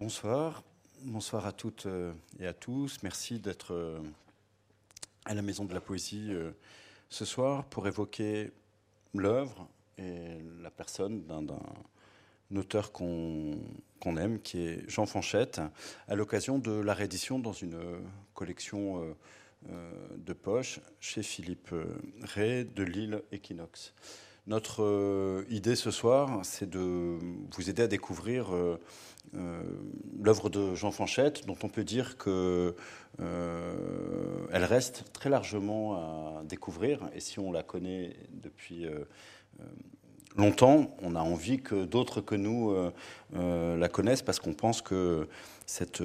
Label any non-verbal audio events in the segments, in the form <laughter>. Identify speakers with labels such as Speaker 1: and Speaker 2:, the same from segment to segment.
Speaker 1: Bonsoir. Bonsoir à toutes euh, et à tous. Merci d'être euh, à la Maison de la Poésie euh, ce soir pour évoquer l'œuvre et la personne d'un auteur qu'on aime, qui est Jean Fanchette, à l'occasion de la réédition dans une collection de poche chez Philippe Ray de l'île Equinox. Notre idée ce soir, c'est de vous aider à découvrir euh, l'œuvre de Jean Fanchette, dont on peut dire qu'elle euh, reste très largement à découvrir. Et si on la connaît depuis euh, longtemps, on a envie que d'autres que nous la connaissent parce qu'on pense que cette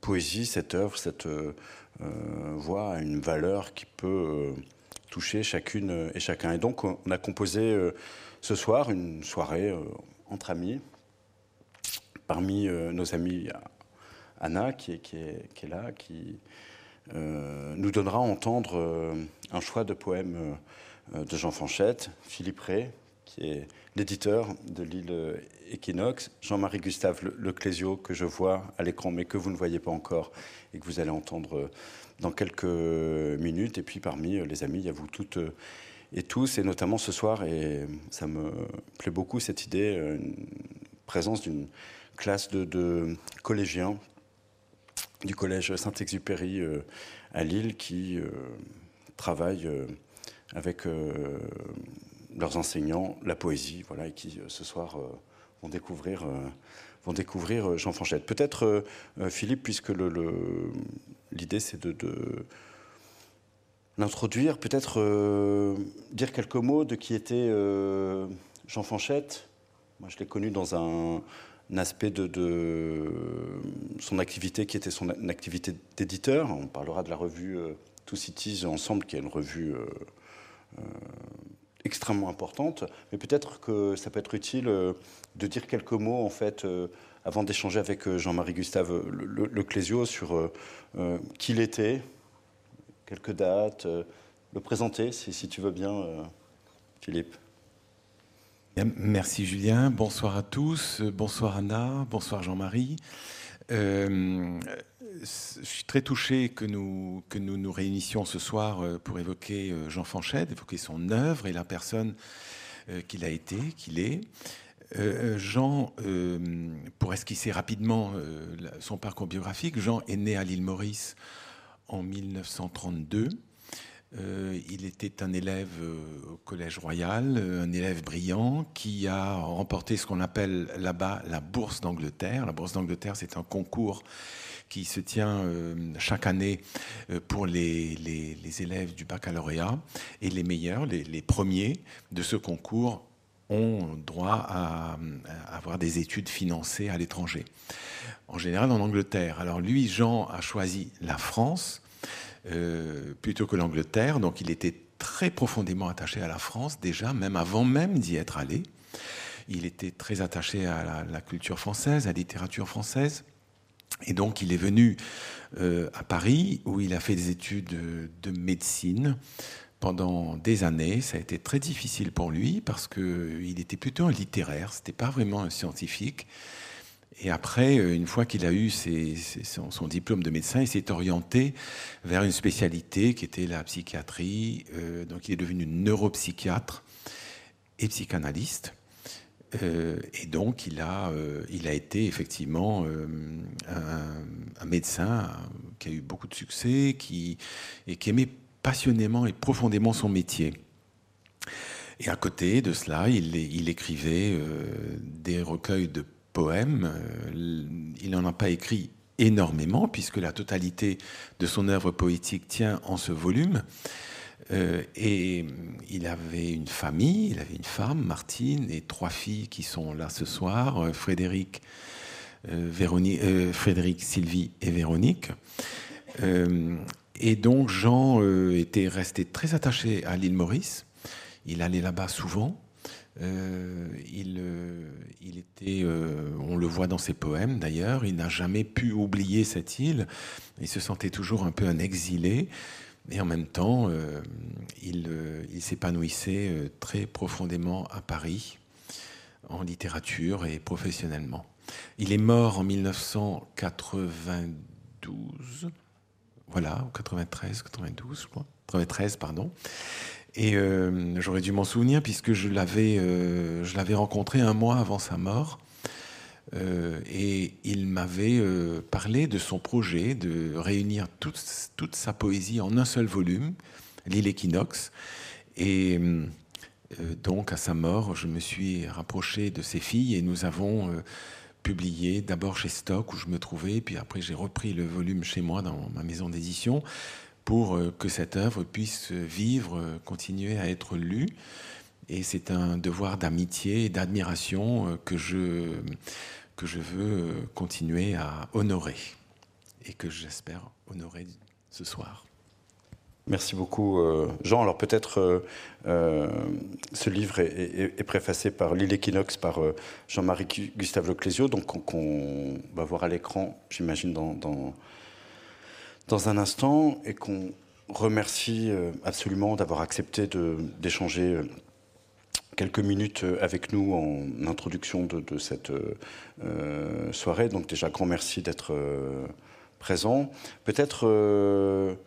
Speaker 1: poésie, cette œuvre, cette voix a une valeur qui peut toucher chacune et chacun. Et donc, on a composé ce soir une soirée entre amis parmi euh, nos amis, Anna qui est, qui est, là, qui euh, nous donnera à entendre euh, un choix de poèmes de Jean Fanchette, Philippe Ray, qui est l'éditeur de l'île Equinox, Jean-Marie Gustave Leclésio, que je vois à l'écran, mais que vous ne voyez pas encore et que vous allez entendre dans quelques minutes. Et puis parmi les amis, il y a vous toutes et tous, et notamment ce soir, et ça me plaît beaucoup cette idée, une présence d'une classe de, collégiens du collège Saint-Exupéry euh, à Lille qui euh, travaillent euh, avec leurs enseignants la poésie, voilà, et qui ce soir vont découvrir, vont découvrir Jean Fanchette. Peut-être Philippe, puisque l'idée c'est de, l'introduire, peut-être dire quelques mots de qui était Jean Fanchette. Moi, je l'ai connu dans un, aspect de, son activité qui était son activité d'éditeur. On parlera de la revue euh, Two Cities ensemble, qui est une revue euh, euh, extrêmement importante. Mais peut-être que ça peut être utile de dire quelques mots, en fait, avant d'échanger avec Jean-Marie Gustave Leclésio sur qui il était, quelques dates, le présenter, si, si tu veux bien, Philippe.
Speaker 2: Merci Julien, bonsoir à tous, bonsoir Anna, bonsoir Jean-Marie. Euh, je suis très touché que nous, que nous nous réunissions ce soir euh, pour évoquer euh, Jean Fanchette, évoquer son œuvre et la personne qu'il a été, qu'il est. Jean, pour esquisser rapidement son parcours biographique, Jean est né à l'île Maurice en 1932. Euh, il était un élève euh, au Collège Royal, euh, un élève brillant qui a remporté ce qu'on appelle là-bas la bourse d'Angleterre. La bourse d'Angleterre, c'est un concours qui se tient chaque année pour les, élèves du baccalauréat. Et les meilleurs, les, premiers de ce concours ont droit à, à avoir des études financées à l'étranger. En général en Angleterre. Alors lui, Jean a choisi la France euh, plutôt que l'Angleterre. Donc il était très profondément attaché à la France déjà, même avant même d'y être allé. Il était très attaché à la, culture française, à la littérature française. Et donc il est venu euh, à Paris où il a fait des études de médecine pendant des années. Ça a été très difficile pour lui parce qu'il était plutôt un littéraire, c'était pas vraiment un scientifique. Et après, euh, une fois qu'il a eu son, diplôme de médecin, il s'est orienté vers une spécialité qui était la psychiatrie. Euh, donc il est devenu neuropsychiatre et psychanalyste. Euh, et donc il a, il a été effectivement un, médecin qui a eu beaucoup de succès qui, et qui aimait passionnément et profondément son métier. Et à côté de cela, il, il écrivait des recueils de poèmes. Euh, il n'en a pas écrit énormément, puisque la totalité de son œuvre poétique tient en ce volume. Euh, et il avait une famille, il avait une femme, Martine, et trois filles qui sont là ce soir, euh, Frédéric, Véronique, Frédéric Sylvie et Véronique. et donc Jean était resté très attaché à l'île Maurice. Il allait là-bas souvent. Euh, il, euh, était, euh, on le voit dans ses poèmes d'ailleurs, il n'a jamais pu oublier cette île. Il se sentait toujours un peu un exilé. Et en même temps, il, il s'épanouissait très profondément à Paris, en littérature et professionnellement. il est mort en 1992, voilà, ou 93, 92, je crois. 93, pardon. Et euh, j'aurais dû m'en souvenir puisque je l'avais, euh, je l'avais rencontré un mois avant sa mort. Euh, et il m'avait parlé de son projet de réunir toute, toute, sa poésie en un seul volume, L'île équinoxe. Et donc, à sa mort, je me suis rapproché de ses filles et nous avons publié d'abord chez Stock où je me trouvais, puis après j'ai repris le volume chez moi dans ma maison d'édition pour euh, que cette œuvre puisse vivre, euh, continuer à être lue. Et c'est un devoir d'amitié et d'admiration euh, que je, que je veux continuer à honorer et que j'espère honorer ce soir.
Speaker 1: Merci beaucoup, Jean. Alors peut-être ce livre est, préfacé par L'île équinoxe par Jean-Marie Gustave Leclésio, donc qu'on va voir à l'écran, j'imagine, dans, dans un instant et qu'on remercie euh, absolument d'avoir accepté d'échanger euh, quelques minutes euh, avec nous en introduction de, cette soirée. Donc déjà, grand merci d'être présent. Peut-être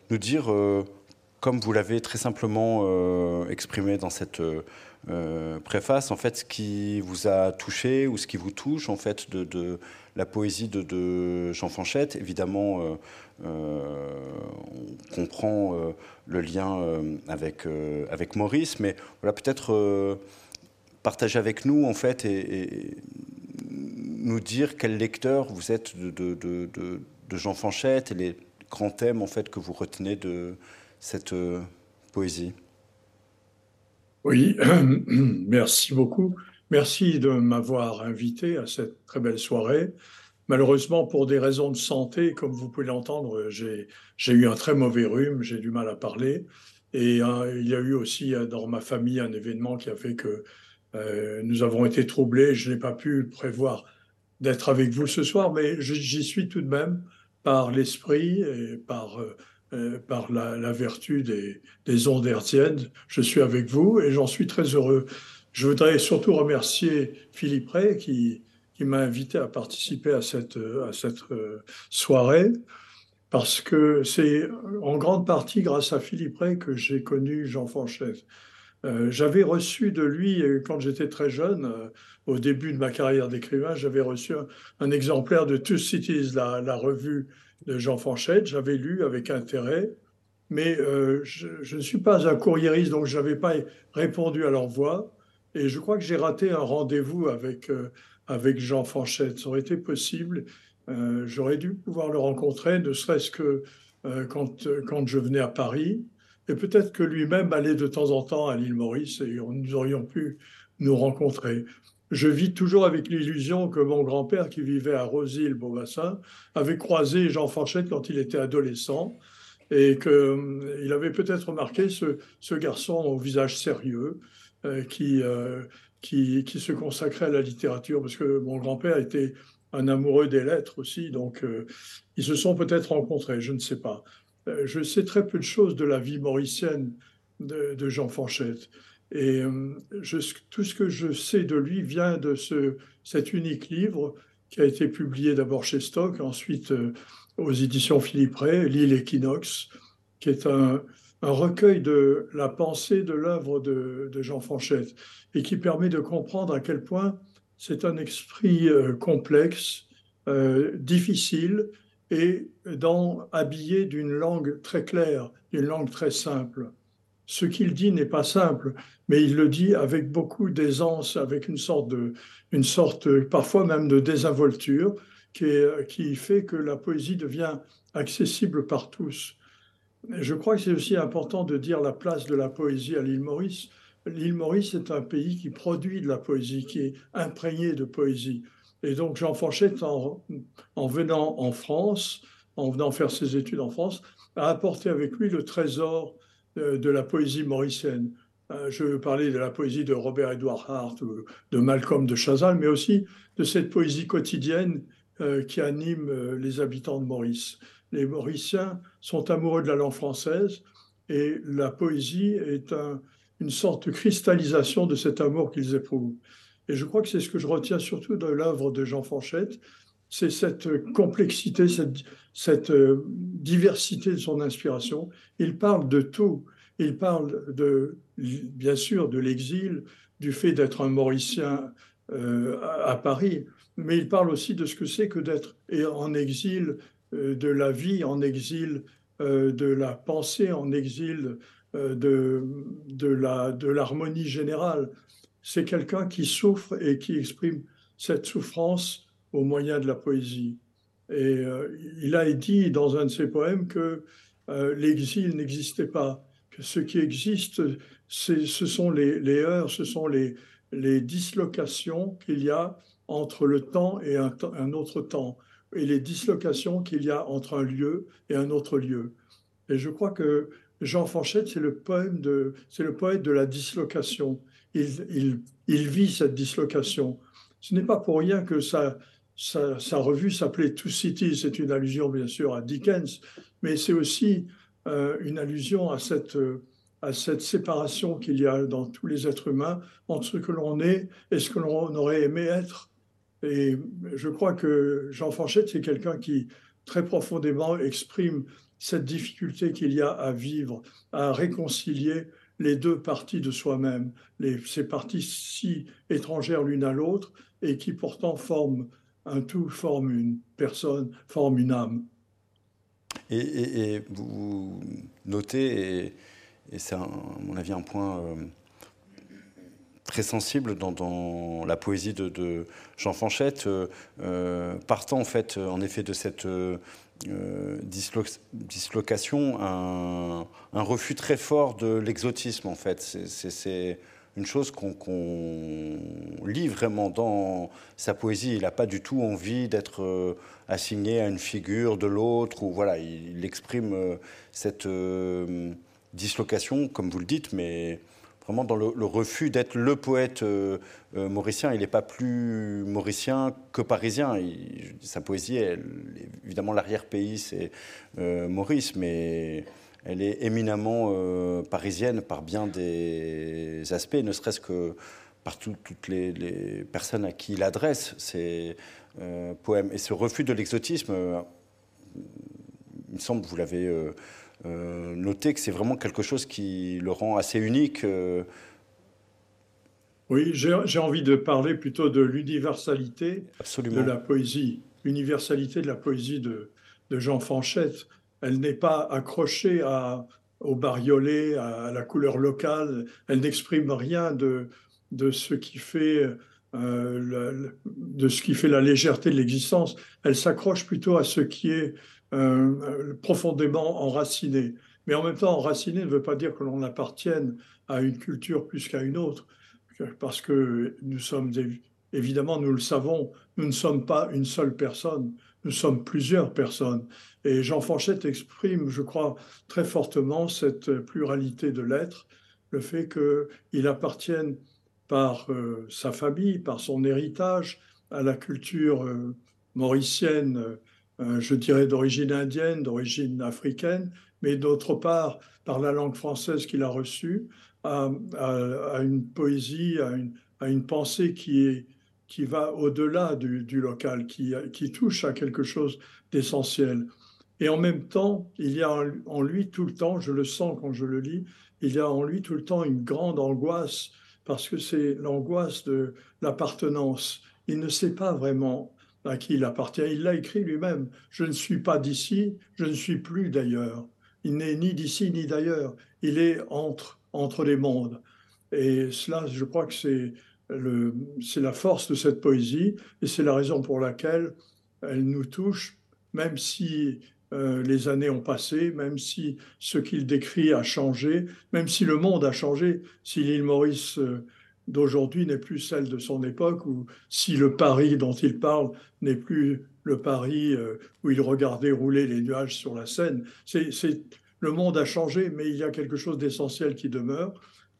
Speaker 1: nous dire, comme vous l'avez très simplement exprimé dans cette préface, en fait, ce qui vous a touché ou ce qui vous touche, en fait, de, la poésie de, Jean Fanchette. Évidemment, euh, on comprend euh, le lien euh, avec, avec Maurice, mais voilà, peut-être partager avec nous, en fait, et, nous dire quel lecteur vous êtes de, de, de, Jean Fanchette et les grands thèmes, en fait, que vous retenez de cette poésie.
Speaker 3: Oui, <clears throat> merci beaucoup. Merci de m'avoir invité à cette très belle soirée. Malheureusement, pour des raisons de santé, comme vous pouvez l'entendre, j'ai eu un très mauvais rhume, j'ai du mal à parler. Et euh, il y a eu aussi euh, dans ma famille un événement qui a fait que euh, nous avons été troublés. Je n'ai pas pu prévoir d'être avec vous ce soir, mais j'y suis tout de même par l'esprit et par, par la, vertu des, des ondes hertziennes. Je suis avec vous et j'en suis très heureux. Je voudrais surtout remercier Philippe Ray qui, m'a invité à participer à cette, euh, soirée, parce que c'est en grande partie grâce à Philippe Ray que j'ai connu Jean Fanchette. Euh, j'avais reçu de lui, euh, quand j'étais très jeune, au début de ma carrière d'écrivain, j'avais reçu un, exemplaire de Two Cities, la revue de Jean Fanchette. J'avais lu avec intérêt, mais je, je, ne suis pas un courriériste, donc je n'avais pas répondu à l'envoi. Et je crois que j'ai raté un rendez-vous avec avec Jean Fanchette. Ça aurait été possible. Euh, j'aurais dû pouvoir le rencontrer, ne serait-ce que euh, quand, quand je venais à Paris. Et peut-être que lui-même allait de temps en temps à l'île Maurice et nous aurions pu nous rencontrer. Je vis toujours avec l'illusion que mon grand-père, qui vivait à Rosille-Beaubassin, avait croisé Jean Fanchette quand il était adolescent et qu'il euh, avait peut-être remarqué ce, garçon au visage sérieux qui, qui, se consacrait à la littérature, parce que mon grand-père était un amoureux des lettres aussi, donc euh, ils se sont peut-être rencontrés, je ne sais pas. Euh, je sais très peu de choses de la vie mauricienne de, Jean Fanchette. Et euh, tout ce que je sais de lui vient de ce, cet unique livre qui a été publié d'abord chez Stock, ensuite aux éditions Philippe Ray, L'île équinoxe, qui est un, recueil de la pensée de l'œuvre de, Jean Fanchette et qui permet de comprendre à quel point c'est un esprit euh, complexe, euh, difficile et habillé d'une langue très claire, d'une langue très simple. Ce qu'il dit n'est pas simple, mais il le dit avec beaucoup d'aisance, avec une sorte de, une sorte parfois même de désinvolture qui, fait que la poésie devient accessible par tous. Je crois que c'est aussi important de dire la place de la poésie à l'île Maurice. L'île Maurice est un pays qui produit de la poésie, qui est imprégné de poésie. Et donc Jean Fanchette, en, venant en France, en venant faire ses études en France, a apporté avec lui le trésor de, la poésie mauricienne. Euh, je veux parler de la poésie de Robert Edward Hart, de Malcolm de Chazal, mais aussi de cette poésie quotidienne euh, qui anime les habitants de Maurice les Mauriciens sont amoureux de la langue française et la poésie est une sorte de cristallisation de cet amour qu'ils éprouvent. Et je crois que c'est ce que je retiens surtout de l'œuvre de Jean Fanchette, c'est cette complexité, cette, cette, euh, diversité de son inspiration. Il parle de tout. Il parle de, bien sûr de l'exil, du fait d'être un Mauricien euh, à Paris, mais il parle aussi de ce que c'est que d'être en exil, euh, de la vie en exil, de la pensée en exil, de, de l'harmonie de générale. C'est quelqu'un qui souffre et qui exprime cette souffrance au moyen de la poésie. Et euh, il a dit dans un de ses poèmes que euh, l'exil n'existait pas, que ce qui existe, ce sont les, les, heures, ce sont les, les dislocations qu'il y a entre le temps et un, un, autre temps, et les dislocations qu'il y a entre un lieu et un autre lieu. Et je crois que Jean Fanchette, c'est le, le poète de la dislocation. Il, il, il vit cette dislocation. Ce n'est pas pour rien que ça, sa, revue s'appelait Two Cities. C'est une allusion, bien sûr, à Dickens, mais c'est aussi euh, une allusion à cette, à cette séparation qu'il y a dans tous les êtres humains entre ce que l'on est et ce que l'on aurait aimé être. Et je crois que Jean Fanchette, c'est quelqu'un qui très profondément exprime cette difficulté qu'il y a à vivre, à réconcilier les deux parties de soi-même, ces parties si étrangères l'une à l'autre et qui pourtant forment un tout forme une personne, forme une âme.
Speaker 1: Et, vous notez, et, c'est à mon avis un point euh, très sensible dans, la poésie de, Jean Fanchette, euh, euh, partant en fait, en effet, de cette dislocation, un, un, refus très fort de l'exotisme en fait. C'est une chose qu'on lit vraiment dans sa poésie. Il n'a pas du tout envie d'être euh, assigné à une figure de l'autre, ou voilà, il, exprime euh, cette euh, dislocation, comme vous le dites, mais vraiment dans le, refus d'être le poète mauricien. Il n'est pas plus mauricien que parisien. sa poésie, évidemment, l'arrière-pays, c'est Maurice, mais elle est éminemment euh, parisienne par bien des aspects, ne serait-ce que par toutes les, personnes à qui il adresse ces euh, poèmes. Et ce refus de l'exotisme, euh, il me semble, vous l'avez noté, que c'est vraiment quelque chose qui le rend assez unique.
Speaker 3: Oui, j'ai envie de parler plutôt de l'universalité de la poésie, l'universalité de la poésie de, de Jean Fanchette elle n'est pas accrochée au bariolé, à la couleur locale, elle n'exprime rien de, de ce qui fait euh, de ce qui fait la légèreté de l'existence. Elle s'accroche plutôt à ce qui est euh, profondément enraciné. Mais en même temps, enraciné ne veut pas dire que l'on appartienne à une culture plus qu'à une autre, parce que nous sommes évidemment, nous le savons, nous ne sommes pas une seule personne, nous sommes plusieurs personnes. Et Jean Fanchette exprime, je crois, très fortement cette pluralité de l'être, le fait qu'il appartienne par euh, sa famille, par son héritage, à la culture euh, mauricienne, euh, je dirais d'origine indienne, d'origine africaine, mais d'autre part par la langue française qu'il a reçue, à, une poésie, à une, pensée qui est qui va au-delà du, local, qui touche à quelque chose d'essentiel. Et en même temps, il y a en lui tout le temps, je le sens quand je le lis, il y a en lui tout le temps une grande angoisse, parce que c'est l'angoisse de l'appartenance. Il ne sait pas vraiment à qui il appartient. Il l'a écrit lui-même. Je ne suis pas d'ici, je ne suis plus d'ailleurs. Il n'est ni d'ici ni d'ailleurs. Il est entre, entre les mondes. Et cela, je crois que c'est c'est la force de cette poésie et c'est la raison pour laquelle elle nous touche, même si euh, les années ont passé, même si ce qu'il décrit a changé, même si le monde a changé, si l'île Maurice euh, d'aujourd'hui n'est plus celle de son époque, ou si le Paris dont il parle n'est plus le Paris euh, où il regardait rouler les nuages sur la Seine. C'est, le monde a changé, mais il y a quelque chose d'essentiel qui demeure.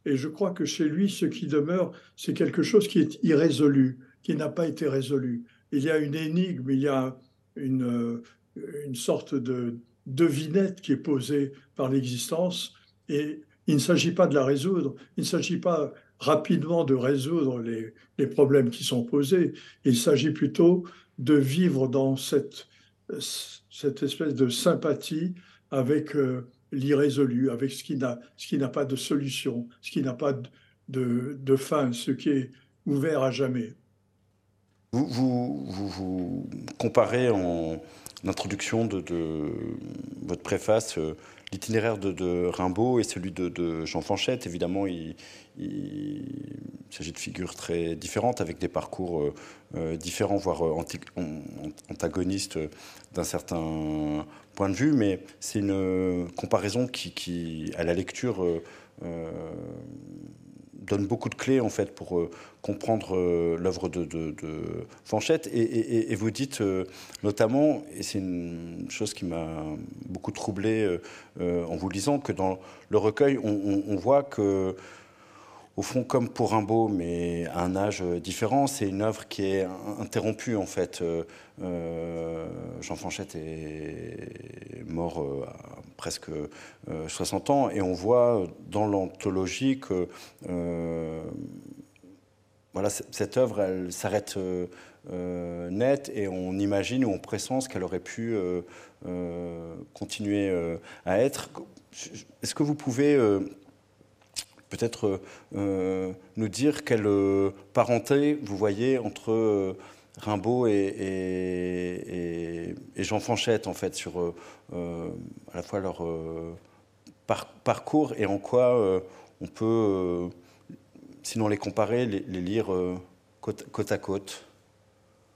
Speaker 3: Et je crois que chez lui, ce qui demeure, c'est quelque chose qui est irrésolu, qui n'a pas été résolu. Il y a une énigme, il y a une, une sorte de devinette qui est posée par l'existence et il ne s'agit pas de la résoudre, il ne s'agit pas rapidement de résoudre les, les problèmes qui sont posés. Il s'agit plutôt de vivre dans cette, cette espèce de sympathie avec euh, l'irrésolu, avec ce qui n'a pas de solution, ce qui n'a pas de, de, fin, ce qui est ouvert à jamais.
Speaker 1: Vous, vous, vous, comparez en introduction de, de votre préface euh, l'itinéraire de, Rimbaud et celui de, Jean Fanchette. Évidemment, il, s'agit de figures très différentes, avec des parcours euh, euh, différents, voire antagonistes d'un certain point de vue, mais c'est une comparaison qui, à la lecture, donne beaucoup de clés en fait pour euh, comprendre euh, l'œuvre de, Fanchette. Et, vous dites euh, notamment, et c'est une chose qui m'a beaucoup troublé en vous lisant, que dans le recueil, on voit que au fond, comme pour Rimbaud, mais à un âge différent, c'est une œuvre qui est interrompue en fait. Euh, euh, Jean Fanchette est mort euh, à presque 60 ans, et on voit dans l'anthologie que voilà, cette œuvre, elle s'arrête net, et on imagine ou on pressent qu'elle aurait pu continuer à être. Est-ce que vous pouvez peut-être euh, euh, nous dire quelle euh, parenté vous voyez entre Rimbaud et, Jean Fanchette, en fait, sur à la fois leur parcours et en quoi on peut, sinon les comparer, les, lire côte, à côte.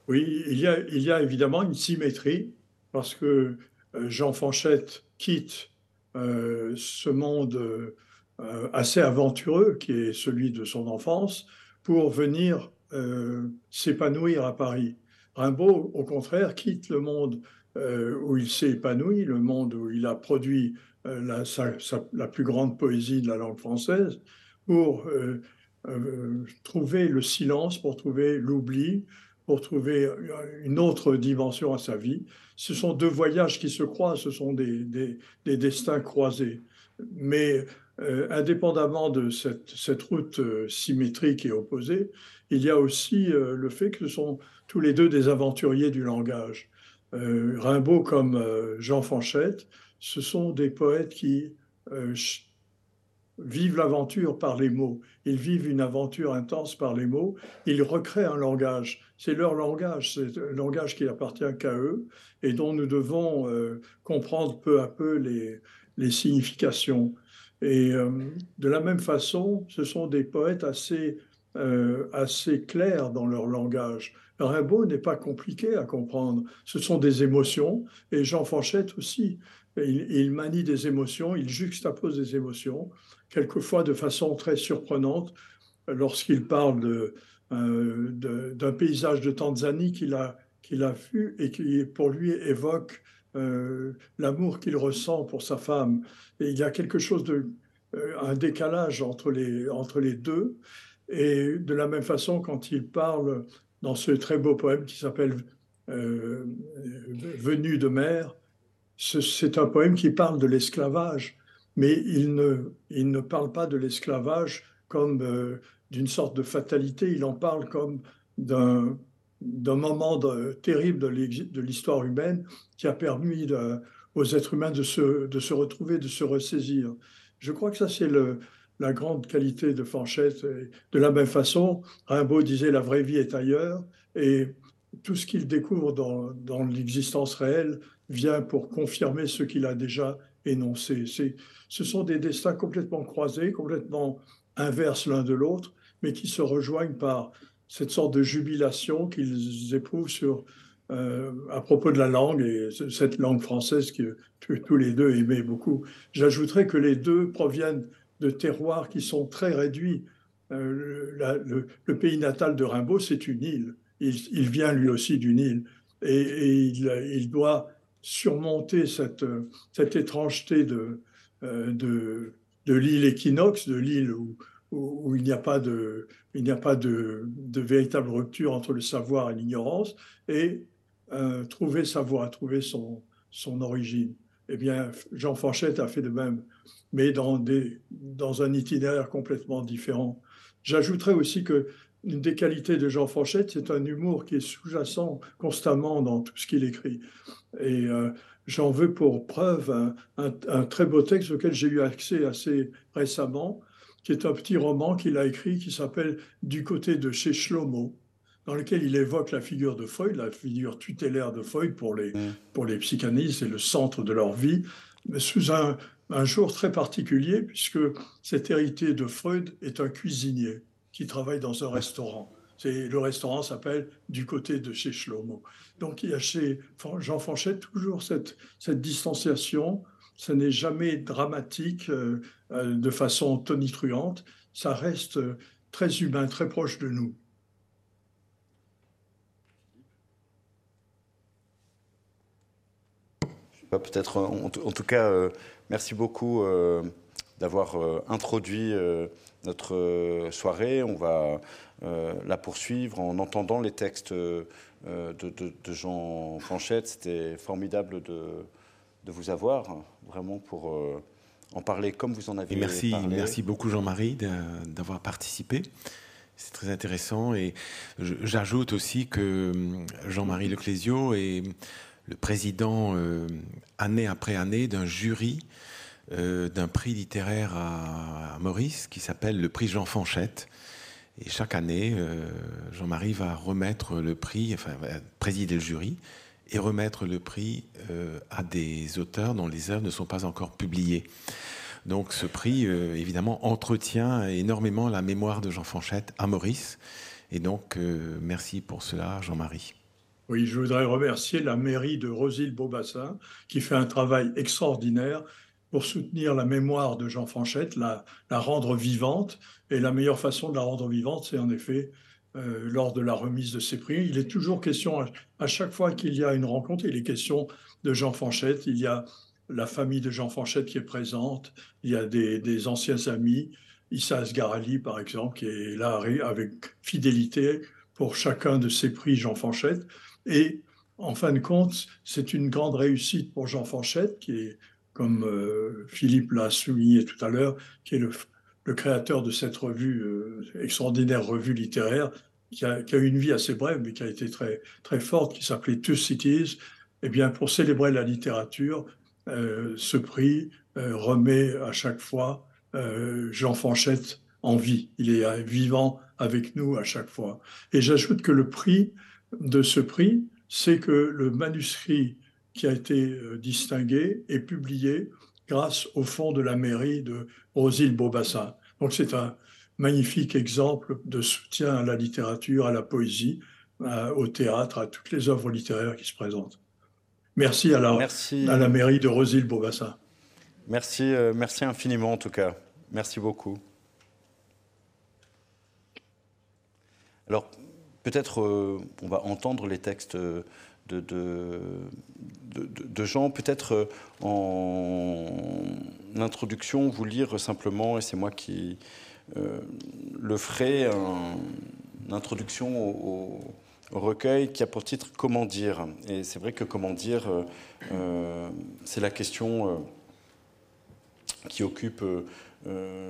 Speaker 3: Oui, il y, a, il y a évidemment une symétrie parce que Jean Fanchette quitte ce monde euh, assez aventureux, qui est celui de son enfance, pour venir euh, s'épanouir à Paris. Rimbaud, au contraire, quitte le monde euh, où il s'est épanoui, le monde où il a produit la, la, plus grande poésie de la langue française, pour trouver le silence, pour trouver l'oubli, pour trouver une autre dimension à sa vie. Ce sont deux voyages qui se croisent, ce sont des, des destins croisés. Mais euh, indépendamment de cette, route euh, symétrique et opposée, il y a aussi euh, le fait que ce sont tous les deux des aventuriers du langage. Rimbaud comme Jean Fanchette, ce sont des poètes qui vivent l'aventure par les mots. Ils vivent une aventure intense par les mots. Ils recréent un langage. C'est leur langage, c'est un langage qui appartient qu'à eux et dont nous devons comprendre peu à peu les significations. Et euh, de la même façon, ce sont des poètes assez, euh, assez clairs dans leur langage. Rimbaud n'est pas compliqué à comprendre. Ce sont des émotions, et Jean Fanchette aussi. Il, manie des émotions, il juxtapose des émotions, quelquefois de façon très surprenante, lorsqu'il parle euh, d'un paysage de Tanzanie qu'il a, qu'il a vu et qui, pour lui, évoque euh, l'amour qu'il ressent pour sa femme. Il y a quelque chose de euh, un décalage entre les, entre les deux. Et de la même façon, quand il parle dans ce très beau poème qui s'appelle euh, Venu de mer, c'est un poème qui parle de l'esclavage, mais il ne, il ne parle pas de l'esclavage comme d'une sorte de fatalité, il en parle comme d'un d'un moment terrible de l'histoire humaine qui a permis aux êtres humains de se, retrouver, de se ressaisir. Je crois que ça, c'est la grande qualité de Fanchette. de la même façon, Rimbaud disait la vraie vie est ailleurs et tout ce qu'il découvre dans, dans l'existence réelle vient pour confirmer ce qu'il a déjà énoncé. Ce sont des destins complètement croisés, complètement inverses l'un de l'autre, mais qui se rejoignent par cette sorte de jubilation qu'ils éprouvent sur, euh, à propos de la langue et cette langue française que tous les deux aimaient beaucoup. J'ajouterais que les deux proviennent de terroirs qui sont très réduits. Euh, le, pays natal de Rimbaud, c'est une île. Il, vient lui aussi d'une île et, il, doit surmonter cette, cette étrangeté de, euh, de, de l'île équinoxe, de l'île où, où, il n'y a pas, de, il n'y a pas de, de, véritable rupture entre le savoir et l'ignorance, et euh, trouver sa voie, trouver son, son origine. Eh bien, Jean Fanchette a fait de même, mais dans, des, dans un itinéraire complètement différent. J'ajouterais aussi que une des qualités de Jean Fanchette, c'est un humour qui est sous-jacent constamment dans tout ce qu'il écrit. Et euh, j'en veux pour preuve un, très beau texte auquel j'ai eu accès assez récemment, qui est un petit roman qu'il a écrit qui s'appelle Du côté de chez Shlomo, dans lequel il évoque la figure de Freud, la figure tutélaire de Freud pour les, mm. pour les psychanalystes, c'est le centre de leur vie, mais sous un, un jour très particulier, puisque cet héritier de Freud est un cuisinier qui travaille dans un restaurant. Le restaurant s'appelle Du côté de chez Shlomo. Donc il y a chez Jean Fanchette toujours cette, cette distanciation. Ce n'est jamais dramatique euh, de façon tonitruante. Ça reste euh, très humain, très proche de nous.
Speaker 1: Peut-être, en, tout cas, merci beaucoup d'avoir introduit notre euh, soirée. On va euh, la poursuivre en entendant les textes euh, de, Jean Fanchette. C'était formidable de, vous avoir, vraiment pour en parler comme vous en avez
Speaker 2: merci,
Speaker 1: parlé.
Speaker 2: Merci beaucoup Jean-Marie d'avoir participé. C'est très intéressant. Et j'ajoute aussi que Jean-Marie Leclésio est le président année après année d'un jury euh, d'un prix littéraire à, Maurice qui s'appelle le prix Jean Fanchette. Et chaque année, euh, Jean-Marie va remettre le prix, enfin, va présider le jury et remettre le prix euh, à des auteurs dont les œuvres ne sont pas encore publiées. Donc ce prix, évidemment, entretient énormément la mémoire de Jean Fanchette à Maurice. Et donc, merci pour cela, Jean-Marie.
Speaker 3: Oui, je voudrais remercier la mairie de Rosille-Beaubassin qui fait un travail extraordinaire pour soutenir la mémoire de Jean Fanchette, la, la, rendre vivante. Et la meilleure façon de la rendre vivante, c'est en effet euh, lors de la remise de ces prix. Il est toujours question, à, chaque fois qu'il y a une rencontre, il est question de Jean Fanchette. Il y a la famille de Jean Fanchette qui est présente, il y a des, anciens amis, Issa Asgarali par exemple, qui est là avec fidélité pour chacun de ces prix Jean Fanchette. Et en fin de compte, c'est une grande réussite pour Jean Fanchette, qui est comme euh, Philippe l'a souligné tout à l'heure, qui est le, créateur de cette revue, euh, extraordinaire revue littéraire, qui a, eu une vie assez brève, mais qui a été très, très forte, qui s'appelait Two Cities. Eh bien, pour célébrer la littérature, euh, ce prix remet à chaque fois Jean Fanchette en vie. Il est vivant avec nous à chaque fois. Et j'ajoute que le prix de ce prix, c'est que le manuscrit qui a été euh, distingué et publié grâce au fonds de la mairie de Rosille-Beaubassin. Donc c'est un magnifique exemple de soutien à la littérature, à la poésie, au théâtre, à toutes les œuvres littéraires qui se présentent. Merci à la, À la mairie de Rosille-Beaubassin.
Speaker 1: Merci, euh, merci infiniment en tout cas. Merci beaucoup. Alors peut-être euh, on va entendre les textes de, de, gens. Peut-être euh, en introduction, vous lire simplement, et c'est moi qui euh, le ferai, une introduction au, recueil qui a pour titre Comment dire. Et c'est vrai que comment dire, euh, c'est la question qui occupe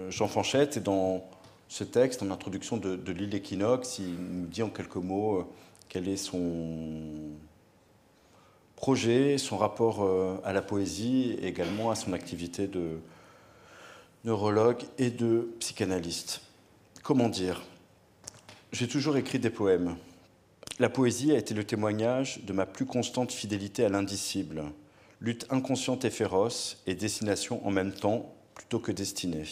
Speaker 1: Jean Fanchette. Et dans ce texte, en introduction de, de l'île Équinoxe, il nous dit en quelques mots quel est son projet, son rapport euh, à la poésie et également à son activité de neurologue et de psychanalyste. Comment dire? J'ai toujours écrit des poèmes. La poésie a été le témoignage de ma plus constante fidélité à l'indicible, lutte inconsciente et féroce et destination en même temps plutôt que destinée.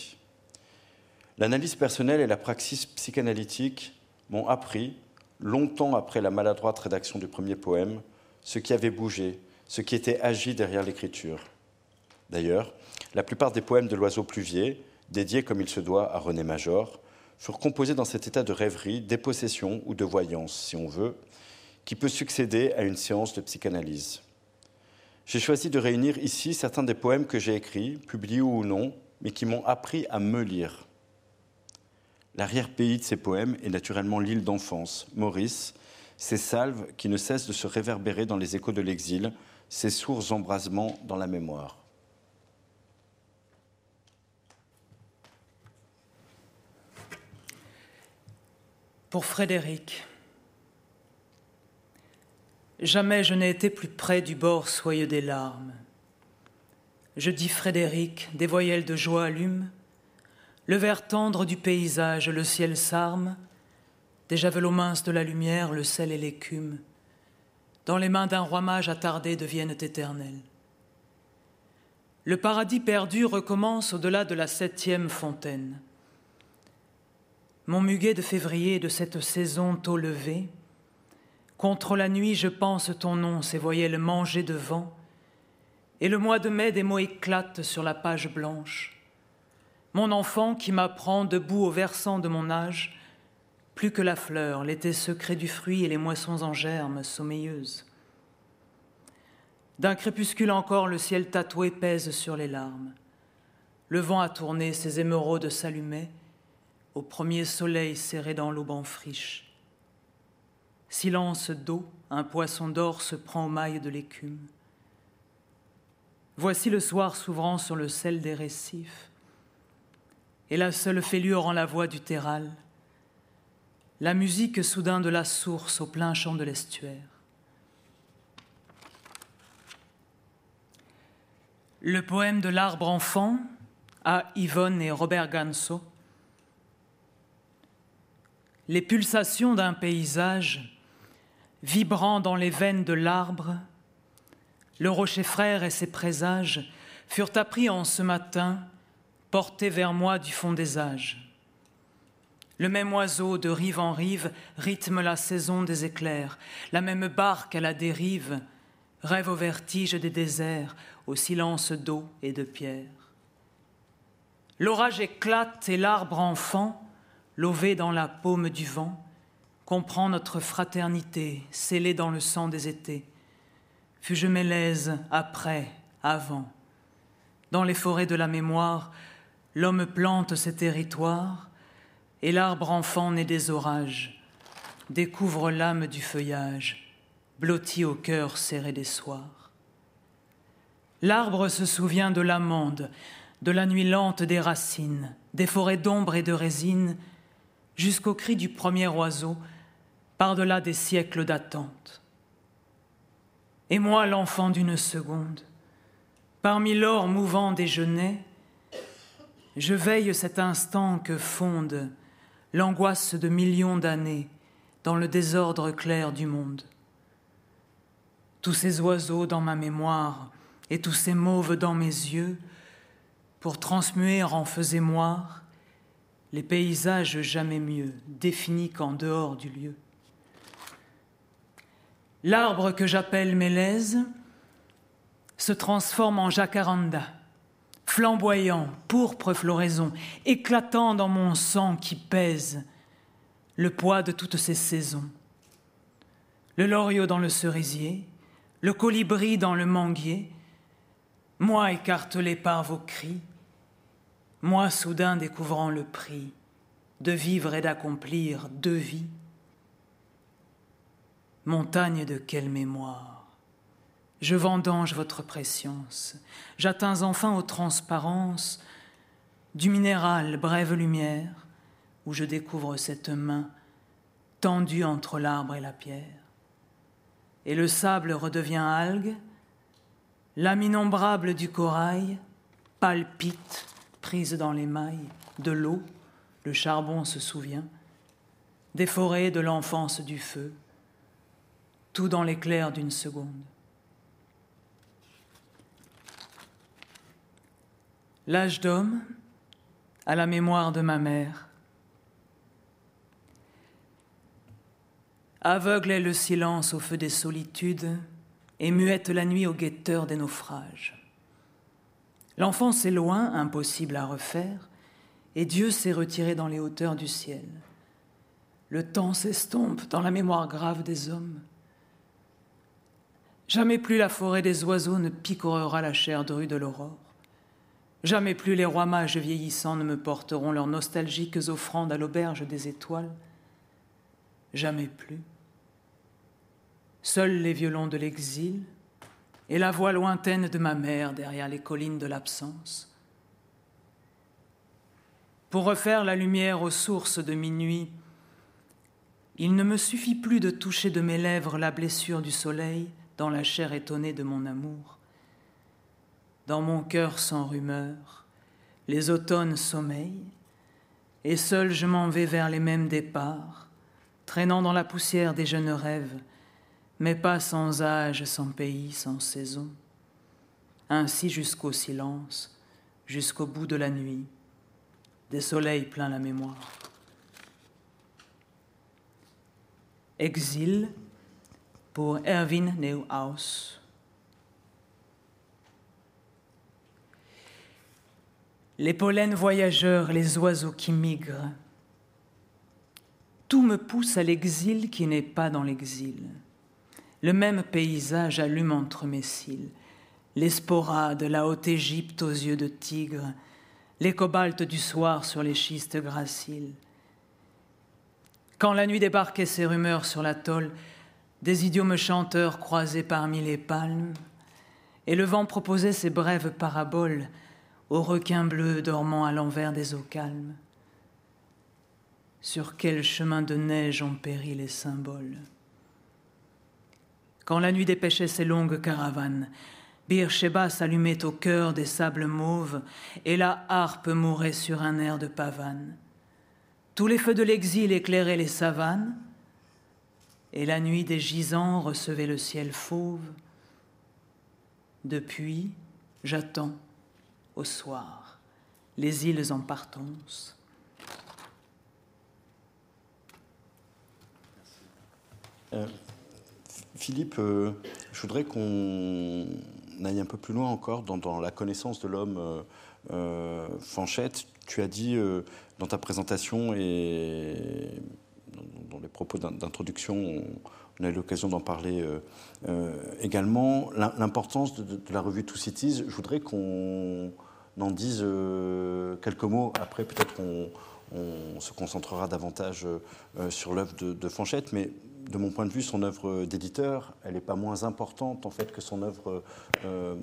Speaker 1: L'analyse personnelle et la praxis psychanalytique m'ont appris, longtemps après la maladroite rédaction du premier poème, ce qui avait bougé, ce qui était agi derrière l'écriture. D'ailleurs, la plupart des poèmes de l'oiseau pluvier, dédiés comme il se doit à René Major, furent composés dans cet état de rêverie, dépossession ou de voyance, si on veut, qui peut succéder à une séance de psychanalyse. J'ai choisi de réunir ici certains des poèmes que j'ai écrits, publiés ou non, mais qui m'ont appris à me lire. L'arrière-pays de ces poèmes est naturellement l'île d'enfance, Maurice, ces salves qui ne cessent de se réverbérer dans les échos de l'exil, ces sourds embrasements dans la mémoire.
Speaker 4: Pour Frédéric. Jamais je n'ai été plus près du bord soyeux des larmes. Je dis Frédéric, des voyelles de joie allument, le vert tendre du paysage, le ciel s'arme, des javelots minces de la lumière, le sel et l'écume, dans les mains d'un roi mage attardé deviennent éternels. Le paradis perdu recommence au-delà de la septième fontaine. Mon muguet de février de cette saison tôt levée, Contre la nuit, je pense ton nom, ces voyelles mangées de vent, et le mois de mai des mots éclatent sur la page blanche. Mon enfant qui m'apprend debout au versant de mon âge, plus que la fleur, l'été secret du fruit et les moissons en germe sommeilleuses. D'un crépuscule encore, le ciel tatoué pèse sur les larmes. Le vent a tourné ses émeraudes s'allumaient, au premier soleil serré dans l'aube en friche. Silence d'eau, un poisson d'or se prend aux mailles de l'écume. Voici le soir s'ouvrant sur le sel des récifs, et la seule fêlure en la voix du terral, la musique soudain de la source au plein champ de l'estuaire. Le poème de l'arbre enfant à Yvonne et Robert Ganso. Les pulsations d'un paysage vibrant dans les veines de l'arbre, le rocher frère et ses présages furent appris en ce matin, portés vers moi du fond des âges. Le même oiseau de rive en rive rythme la saison des éclairs, la même barque à la dérive rêve au vertige des déserts, au silence d'eau et de pierre. L'orage éclate et l'arbre enfant, lové dans la paume du vent, comprend notre fraternité scellée dans le sang des étés. Fus-je mélèze après, avant Dans les forêts de la mémoire, l'homme plante ses territoires, et l'arbre enfant né des orages découvre l'âme du feuillage, blotti au cœur serré des soirs. L'arbre se souvient de l'amande, de la nuit lente des racines, des forêts d'ombre et de résine, jusqu'au cri du premier oiseau par-delà des siècles d'attente. Et moi, l'enfant d'une seconde, parmi l'or mouvant des je veille cet instant que fonde l'angoisse de millions d'années dans le désordre clair du monde. Tous ces oiseaux dans ma mémoire et tous ces mauves dans mes yeux, pour transmuer en feux émoire les paysages jamais mieux définis qu'en dehors du lieu. L'arbre que j'appelle Mélèze se transforme en jacaranda, flamboyant, pourpre floraison, éclatant dans mon sang qui pèse le poids de toutes ces saisons. Le loriot dans le cerisier, le colibri dans le manguier, moi écartelé par vos cris, moi soudain découvrant le prix de vivre et d'accomplir deux vies Montagne de quelle mémoire Je vendange votre préscience, j'atteins enfin aux transparences du minéral brève lumière, où je découvre cette main tendue entre l'arbre et la pierre. Et le sable redevient algue, l'âme innombrable du corail palpite, prise dans les mailles de l'eau, le charbon se souvient, des forêts de l'enfance du feu, tout dans l'éclair d'une seconde. L'âge d'homme, à la mémoire de ma mère. Aveugle est le silence au feu des solitudes, et muette la nuit au guetteur des naufrages. L'enfance est loin, impossible à refaire, et Dieu s'est retiré dans les hauteurs du ciel. Le temps s'estompe dans la mémoire grave des hommes. Jamais plus la forêt des oiseaux ne picorera la chair drue de l'aurore. Jamais plus les rois mages vieillissants ne me porteront leurs nostalgiques offrandes à l'auberge des étoiles. Jamais plus. Seuls les violons de l'exil et la voix lointaine de ma mère derrière les collines de l'absence. Pour refaire la lumière aux sources de minuit, Il ne me suffit plus de toucher de mes lèvres la blessure du soleil dans la chair étonnée de mon amour. Dans mon cœur sans rumeur, les automnes sommeillent, et seul je m'en vais vers les mêmes départs, traînant dans la poussière des jeunes rêves, mais pas sans âge, sans pays, sans saison. Ainsi jusqu'au silence, jusqu'au bout de la nuit, des soleils plein la mémoire. Exil pour Erwin Neuhaus. Les pollens voyageurs, les oiseaux qui migrent, tout me pousse à l'exil qui n'est pas dans l'exil. Le même paysage allume entre mes cils, l'esporade, la haute Égypte aux yeux de tigre, les cobaltes du soir sur les schistes graciles. Quand la nuit débarquait ses rumeurs sur l'atoll, des idiomes chanteurs croisés parmi les palmes, et le vent proposait ses brèves paraboles aux requins bleus dormant à l'envers des eaux calmes. Sur quel chemin de neige ont péri les symboles? Quand la nuit dépêchait ses longues caravanes, Beersheba s'allumait au cœur des sables mauves, et la harpe mourait sur un air de pavane. Tous les feux de l'exil éclairaient les savanes, et la nuit des gisants recevait le ciel fauve. Depuis, j'attends, au soir, les îles en partance.
Speaker 1: Euh, Philippe, euh, je voudrais qu'on aille un peu plus loin encore dans, la connaissance de l'homme euh, Fanchette. Tu as dit dans ta présentation et dans les propos d'introduction, on a eu l'occasion d'en parler euh, euh, également, l'importance de, la revue Two Cities. Je voudrais qu'on en dise euh, quelques mots. Après, peut-être qu'on se concentrera davantage sur l'œuvre de, Fanchette, de mon point de vue, son œuvre d'éditeur, elle n'est pas moins importante en fait que son œuvre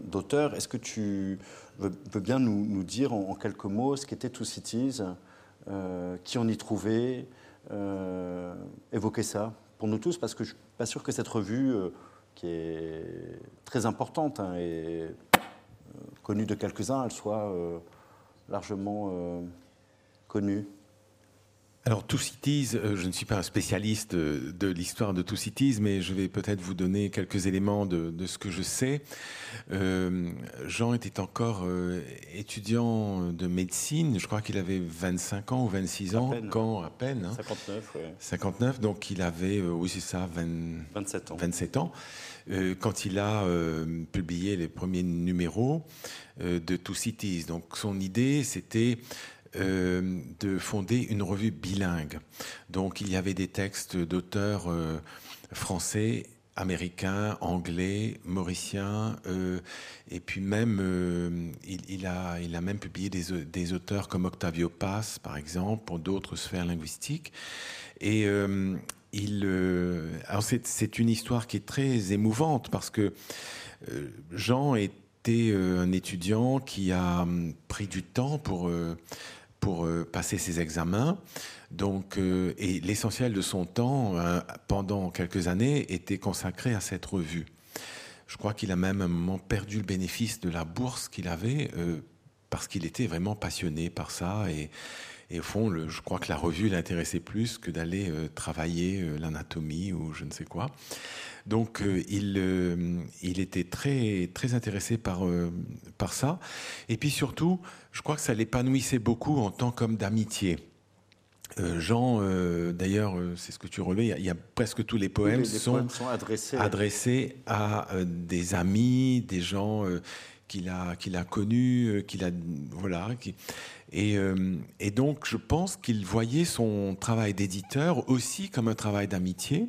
Speaker 1: d'auteur. Est-ce que tu veux, bien nous, dire en, quelques mots ce qu'était Two Cities euh, qui on y trouvait, euh, évoquer ça pour nous tous, parce que je ne suis pas sûr que cette revue, euh, qui est très importante hein, et connue de quelques-uns, elle soit largement connue.
Speaker 2: Alors, Two Cities, euh, je ne suis pas un spécialiste de l'histoire de Two Cities, mais je vais peut-être vous donner quelques éléments de, ce que je sais. Euh, Jean était encore euh, étudiant de médecine, je crois qu'il avait 25 ans ou 26 ans, quand à peine.
Speaker 1: 59, oui.
Speaker 2: 59, donc il avait, oui c'est ça,
Speaker 1: 27 ans.
Speaker 2: 27 ans. quand il a publié les premiers numéros de Two Cities. Donc son idée, c'était euh, de fonder une revue bilingue. Donc il y avait des textes d'auteurs euh, français, américains, anglais, mauriciens, euh, et puis même il, a, il a même publié des, des, auteurs comme Octavio Paz, par exemple, pour d'autres sphères linguistiques. Et il, c'est une histoire qui est très émouvante parce que Jean était un étudiant qui a hum, pris du temps pour pour euh, passer ses examens. Donc, euh, et l'essentiel de son temps, euh, pendant quelques années, était consacré à cette revue. Je crois qu'il a même un moment perdu le bénéfice de la bourse qu'il avait parce qu'il était vraiment passionné par ça. Et, au fond, je crois que la revue l'intéressait plus que d'aller travailler l'anatomie ou je ne sais quoi. Donc il, il était très, très intéressé par, par ça. Et puis surtout, je crois que ça l'épanouissait beaucoup en tant qu'homme d'amitié. Euh, Jean, euh, d'ailleurs, euh, c'est ce que tu relevais, il y, a, presque tous les poèmes, sont, adressés, à des amis, des gens qu'il a, qu'il a connus, qu'il a, voilà, et, et, donc je pense qu'il voyait son travail d'éditeur aussi comme un travail d'amitié,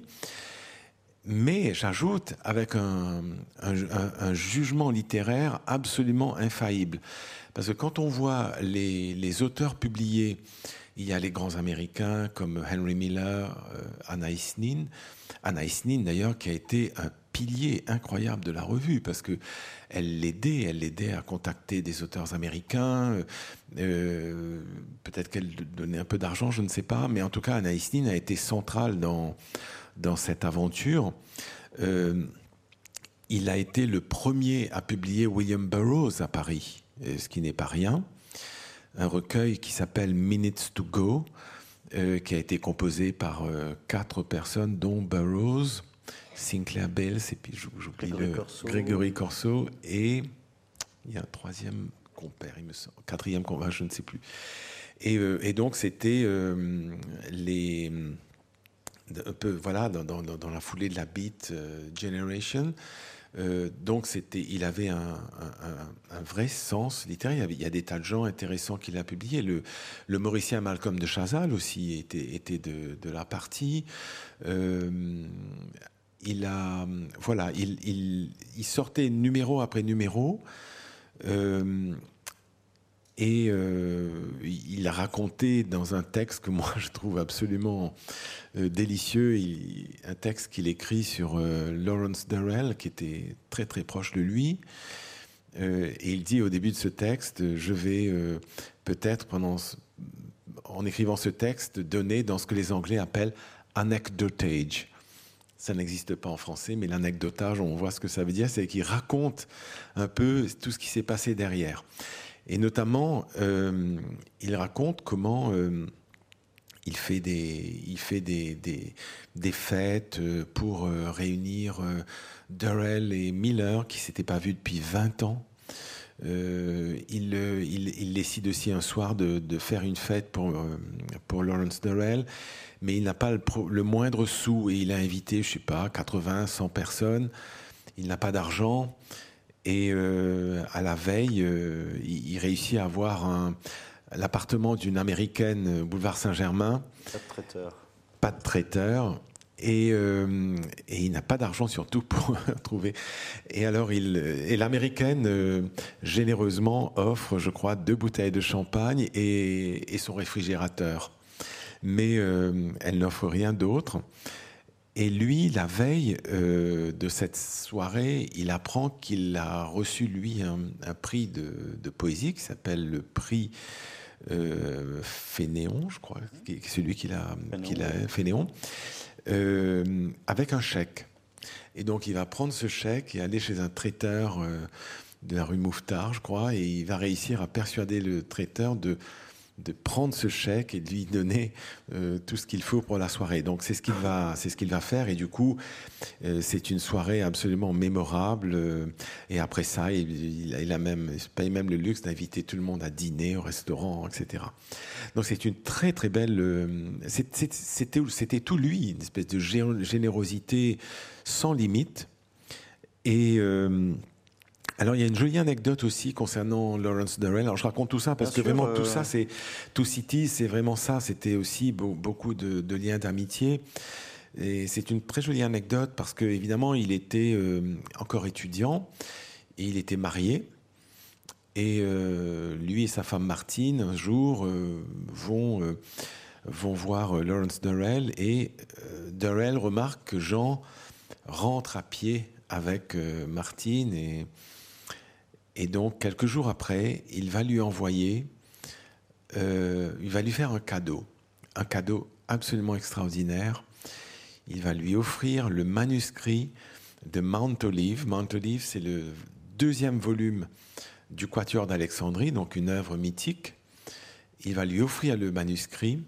Speaker 2: mais j'ajoute avec un, un, jugement littéraire absolument infaillible. Parce que quand on voit les, auteurs publiés, il y a les grands américains comme Henry Miller, euh, Anna Isnin, Anna Isnin d'ailleurs qui a été un pilier incroyable de la revue parce que elle l'aidait, elle l'aidait à contacter des auteurs américains. Euh, peut-être qu'elle donnait un peu d'argent, je ne sais pas, mais en tout cas, Anaïs Nin a été centrale dans, dans cette aventure. Euh, il a été le premier à publier William Burroughs à Paris, ce qui n'est pas rien. Un recueil qui s'appelle Minutes to Go, euh, qui a été composé par quatre personnes, dont Burroughs, Sinclair Bell, et puis j'oublie le Corso. Grégory Corso, et il y a un troisième compère, il me semble, quatrième compère, je ne sais plus. Et, euh, donc c'était euh, les un peu voilà dans, dans, dans, la foulée de la Beat euh, donc c'était, il avait un, vrai sens littéraire. Il y, a des tas de gens intéressants qu'il a publiés. Le, Mauricien Malcolm de Chazal aussi était, de, la partie il a, voilà, il, sortait numéro après numéro. Euh, et euh, il a raconté dans un texte que moi <laughs> je trouve absolument euh, délicieux, un texte qu'il écrit sur Lawrence Durrell, qui était très très proche de lui. et il dit au début de ce texte, je vais peut-être en écrivant ce texte, donner dans ce que les Anglais appellent anecdotage ça n'existe pas en français, mais l'anecdotage, on voit ce que ça veut dire, c'est qu'il raconte un peu tout ce qui s'est passé derrière. Et notamment, euh, il raconte comment euh, il fait des, il fait des, des, fêtes euh, pour réunir Durrell et Miller, qui ne s'étaient pas vus depuis 20 ans. il, il, décide aussi un soir de, de faire une fête pour, pour Lawrence Durrell mais il n'a pas le, moindre sou et il a invité, je sais pas, 80, 100 personnes. Il n'a pas d'argent et euh, à la veille, euh, il, réussit à avoir l'appartement d'une américaine, euh, boulevard Saint-Germain.
Speaker 1: Pas de traiteur.
Speaker 2: Pas de traiteur. Et, et, il n'a pas d'argent surtout <laughs> pour trouver. Et alors, il, et l'américaine généreusement offre, je crois, deux bouteilles de champagne et, et son réfrigérateur mais euh, elle n'offre rien d'autre. Et lui, la veille euh, de cette soirée, il apprend qu'il a reçu, lui, un, prix de, poésie qui s'appelle le prix euh, Fénéon, je crois, qui est celui qu'il a, qu'il a Fénéon, avec un chèque. Et donc, il va prendre ce chèque et aller chez un traiteur de la rue Mouffetard, je crois, et il va réussir à persuader le traiteur de de prendre ce chèque et de lui donner euh, tout ce qu'il faut pour la soirée. Donc c'est ce qu'il va, c'est ce qu'il va faire et du coup euh, c'est une soirée absolument mémorable. Euh, et après ça, il, a même paye même le luxe d'inviter tout le monde à dîner au restaurant, etc. Donc c'est une très très belle. c'était c'était tout lui, une espèce de générosité sans limite et alors il y a une jolie anecdote aussi concernant Lawrence Durrell. Alors je raconte tout ça parce que vraiment tout ça, c'est tout City, c'est vraiment ça. C'était aussi beaucoup de, liens d'amitié. Et c'est une très jolie anecdote parce que évidemment il était euh, encore étudiant et il était marié. Et euh, lui et sa femme Martine un jour euh, vont vont voir Lawrence Durrell et Durrell remarque que Jean rentre à pied avec Martine et et donc, quelques jours après, il va lui envoyer, euh, il va lui faire un cadeau, un cadeau absolument extraordinaire. Il va lui offrir le manuscrit de Mount Olive. Mount Olive, c'est le deuxième volume du Quatuor d'Alexandrie, donc une œuvre mythique. Il va lui offrir le manuscrit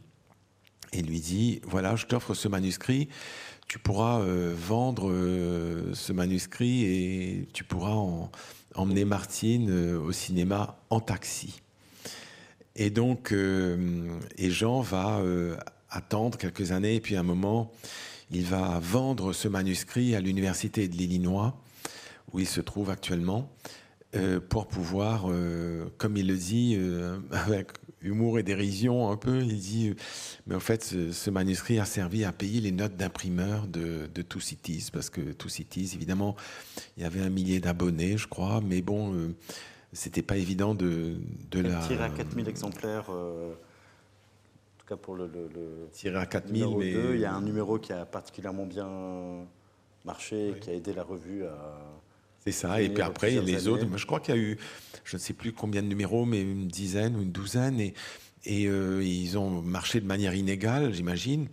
Speaker 2: et lui dit voilà, je t'offre ce manuscrit. Tu pourras euh, vendre euh, ce manuscrit et tu pourras en, emmener Martine euh, au cinéma en taxi. Et donc, euh, et Jean va euh, attendre quelques années, et puis à un moment, il va vendre ce manuscrit à l'université de l'Illinois, où il se trouve actuellement, pour pouvoir, comme il le dit, <laughs> avec humour et dérision un peu, il dit, mais en fait, ce, manuscrit a servi à payer les notes d'imprimeur de, de Two Cities, parce que Two Cities, évidemment, il y avait un millier d'abonnés, je crois, mais bon, euh, c'était pas évident de, de
Speaker 1: la... Tiré à 4000 exemplaires, euh, en tout cas pour le... le,
Speaker 2: Tiré à 4000, mais...
Speaker 1: il y a un numéro qui a particulièrement bien marché, qui a aidé la revue à.
Speaker 2: C'est ça, et puis après, les autres, je crois qu'il y a eu, je ne sais plus combien de numéros, mais une dizaine ou une douzaine, et, et ils ont marché de manière inégale, j'imagine.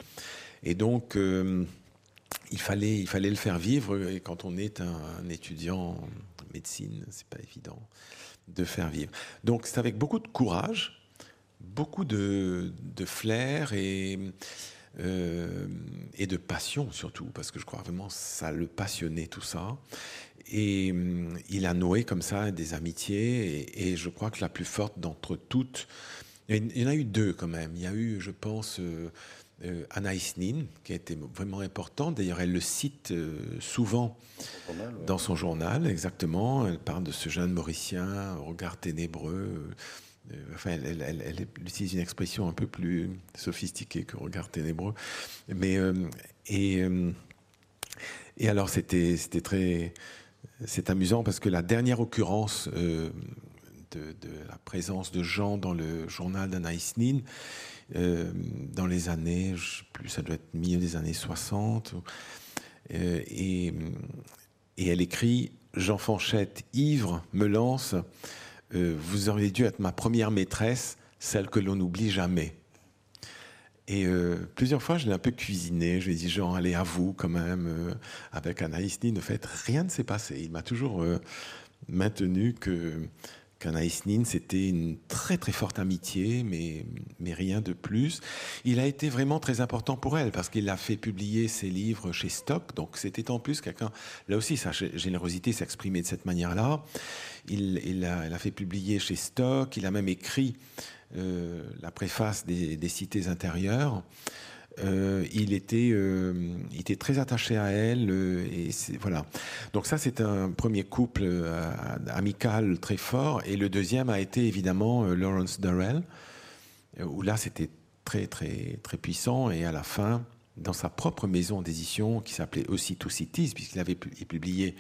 Speaker 2: Et donc, il, fallait, il fallait le faire vivre, et quand on est un, étudiant en médecine, c'est pas évident de faire vivre. Donc, c'est avec beaucoup de courage, beaucoup de, de flair et euh, et de passion surtout, parce que je crois vraiment ça le passionnait tout ça. Et hum, il a noué comme ça des amitiés, et, je crois que la plus forte d'entre toutes, il y en a eu deux quand même. Il y a eu, je pense, euh, euh Anaïs Nin, qui a été vraiment importante. D'ailleurs, elle le cite euh, souvent dans son journal, exactement. Elle parle de ce jeune Mauricien, au regard ténébreux, euh, enfin, elle, utilise une expression un peu plus sophistiquée que regard ténébreux. Mais, euh, et, et alors, c'était très. C'est amusant parce que la dernière occurrence de, la présence de Jean dans le journal d'Anaïs Nin, dans les années, je sais plus, ça doit être milieu des années 60, et, et elle écrit Jean Fanchette, ivre, me lance euh, vous auriez dû être ma première maîtresse, celle que l'on n'oublie jamais. Et euh, plusieurs fois, je l'ai un peu cuisiné. Je lui ai dit, Jean, allez, à vous quand même. Euh, avec Anaïs Nin, en fait, rien ne s'est passé. Il m'a toujours maintenu que Anaïs Nin, c'était une très très forte amitié, mais, mais rien de plus. Il a été vraiment très important pour elle parce qu'il a fait publier ses livres chez Stock, donc c'était en plus quelqu'un, là aussi sa générosité s'exprimait de cette manière-là. Il, a, fait publier chez Stock, il a même écrit euh, la préface des, Cités intérieures. Euh, il, était, euh, il était très attaché à elle. Euh, et voilà. Donc ça, c'est un premier couple amical très fort. Et le deuxième a été évidemment Lawrence Durrell, où là, c'était très, très, très puissant. Et à la fin, dans sa propre maison d'édition, qui s'appelait aussi Two Cities, puisqu'il avait publié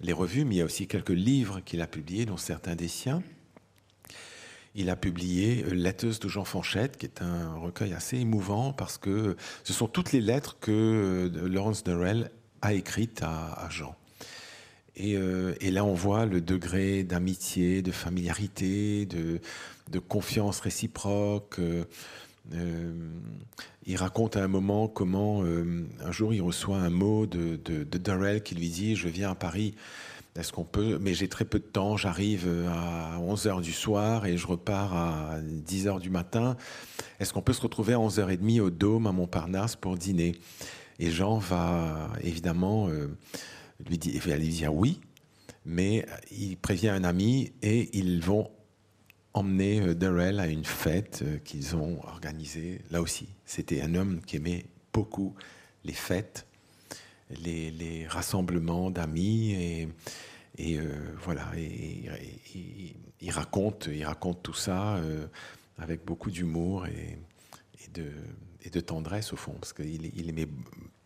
Speaker 2: les revues, mais il y a aussi quelques livres qu'il a publiés, dont certains des siens il a publié euh, Letters de Jean Fanchette, qui est un recueil assez émouvant parce que ce sont toutes les lettres que euh, Laurence Durrell a écrites à, Jean. Euh, et, là, on voit le degré d'amitié, de familiarité, de, confiance réciproque. il raconte à un moment comment un jour il reçoit un mot de Durrell qui lui dit Je viens à Paris est-ce qu'on peut Mais j'ai très peu de temps. J'arrive euh, à 11 h du soir et je repars à 10 h du matin. Est-ce qu'on peut se retrouver à 11 h 30 au Dôme à Montparnasse pour dîner? Et Jean va évidemment euh, lui dire, lui dire oui, mais il prévient un ami et ils vont emmener euh, Darrell à une fête qu'ils ont organisée. Là aussi, c'était un homme qui aimait beaucoup les fêtes, les, les rassemblements d'amis et et euh, voilà, et, il, raconte, il raconte tout ça euh, avec beaucoup d'humour et, de, tendresse au fond, parce qu'il il aimait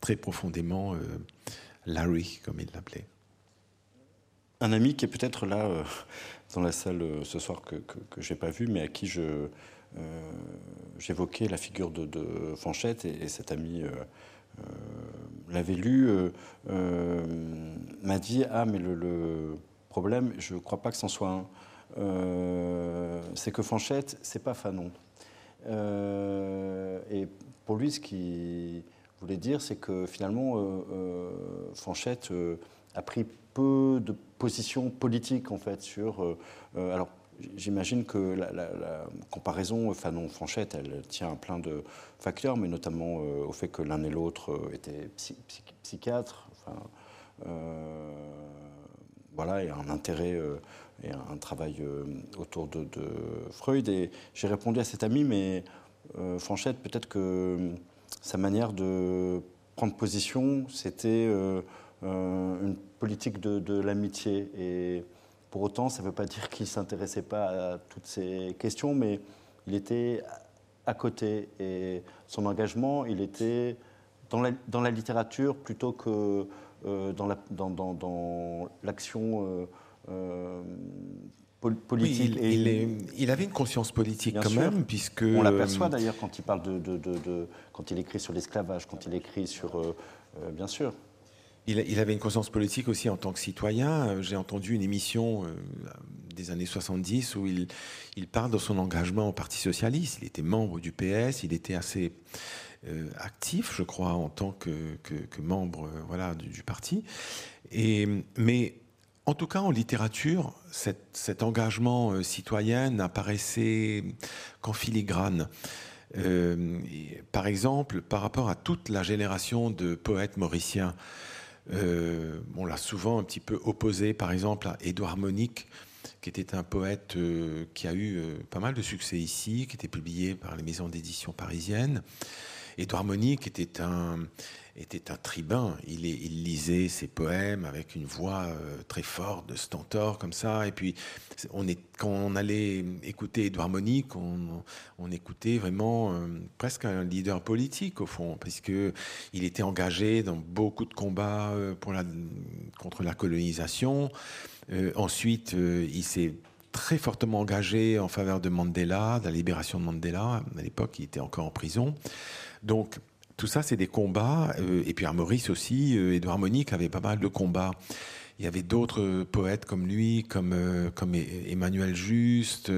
Speaker 2: très profondément euh, Larry, comme il l'appelait.
Speaker 1: Un ami qui est peut-être là dans la salle ce soir que, je n'ai pas vu, mais à qui j'évoquais la figure de, Fanchette et, cet ami l'avait lu, euh, euh, m'a dit Ah, mais le, problème, je ne crois pas que c'en soit un. c'est que Fanchette, c'est pas Fanon. et pour lui, ce qu'il voulait dire, c'est que finalement, Fanchette a pris peu de position politique en fait sur. alors, J'imagine que la, comparaison Fanon-Fanchette, elle tient à plein de facteurs, mais notamment euh, au fait que l'un et l'autre euh, étaient psychiatres. Enfin, euh, voilà, et un intérêt et un travail autour de, Freud. Et j'ai répondu à cet ami, mais Fanchette, peut-être que sa manière de prendre position, c'était une politique de, de l'amitié. Et pour autant, ça ne veut pas dire qu'il ne s'intéressait pas à toutes ces questions, mais il était à côté. Et son engagement, il était dans la, dans la littérature plutôt que euh, dans l'action euh, euh, politique.
Speaker 2: il, et il, avait une conscience politique quand même, puisque... On
Speaker 1: l'aperçoit d'ailleurs quand il parle de, de, quand il écrit sur l'esclavage, quand il écrit sur... bien sûr.
Speaker 2: Il, avait une conscience politique aussi en tant que citoyen. J'ai entendu une émission des années 70 où il, parle de son engagement au Parti socialiste. Il était membre du PS, il était assez actif, je crois, en tant que, membre du, parti. Mais en tout cas, en littérature, cet, engagement euh, citoyen n'apparaissait qu'en filigrane. Euh, par exemple, par rapport à toute la génération de poètes mauriciens, euh, on l'a souvent un petit peu opposé, par exemple, à Édouard Monique, qui était un poète qui a eu pas mal de succès ici, qui était publié par les maisons d'édition parisiennes. Édouard Monique était un, était un tribun. Il, lisait ses poèmes avec une voix euh, très forte de stentor comme ça. Et puis, quand on allait écouter Édouard Monique, on, écoutait vraiment euh, presque un leader politique au fond, puisque il était engagé dans beaucoup de combats euh, contre la colonisation. ensuite, il s'est très fortement engagé en faveur de Mandela, de la libération de Mandela. À l'époque, il était encore en prison. Donc, tout ça, c'est des combats. Euh, et puis à Maurice aussi, euh, Édouard Monique avait pas mal de combats. Il y avait d'autres poètes comme lui, comme, euh, comme Emmanuel Juste,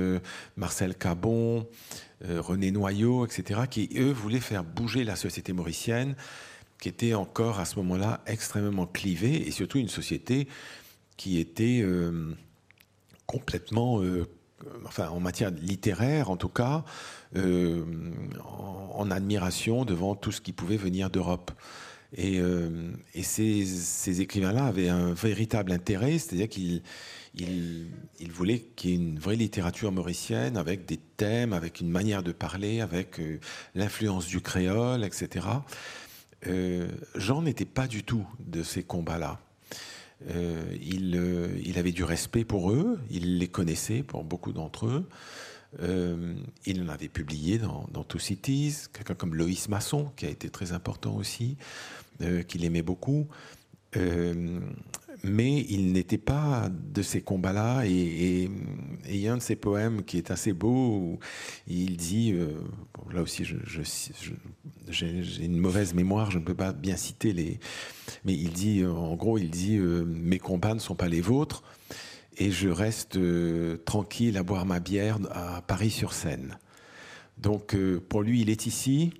Speaker 2: Marcel Cabon, René Noyau, etc., qui, eux, voulaient faire bouger la société mauricienne, qui était encore à ce moment-là extrêmement clivée, et surtout une société qui était complètement, enfin en matière littéraire en tout cas, euh, en, admiration devant tout ce qui pouvait venir d'Europe. Et, euh, ces, écrivains-là avaient un véritable intérêt, c'est-à-dire qu'ils ils, voulaient qu'il y ait une vraie littérature mauricienne avec des thèmes, avec une manière de parler, avec euh, l'influence du créole, etc. Jean n'était pas du tout de ces combats-là. il, avait du respect pour eux, il les connaissait pour beaucoup d'entre eux. Euh, il en avait publié dans, dans Two Cities, quelqu'un comme Loïs Masson, qui a été très important aussi, euh, qu'il aimait beaucoup. Euh, mais il n'était pas de ces combats-là. Et, il y a un de ses poèmes qui est assez beau, il dit, là aussi j'ai une mauvaise mémoire, je ne peux pas bien citer les... Mais il dit, en gros, il dit, mes combats ne sont pas les vôtres et je reste euh, tranquille à boire ma bière à Paris-sur-Seine. Donc euh, pour lui, il est ici,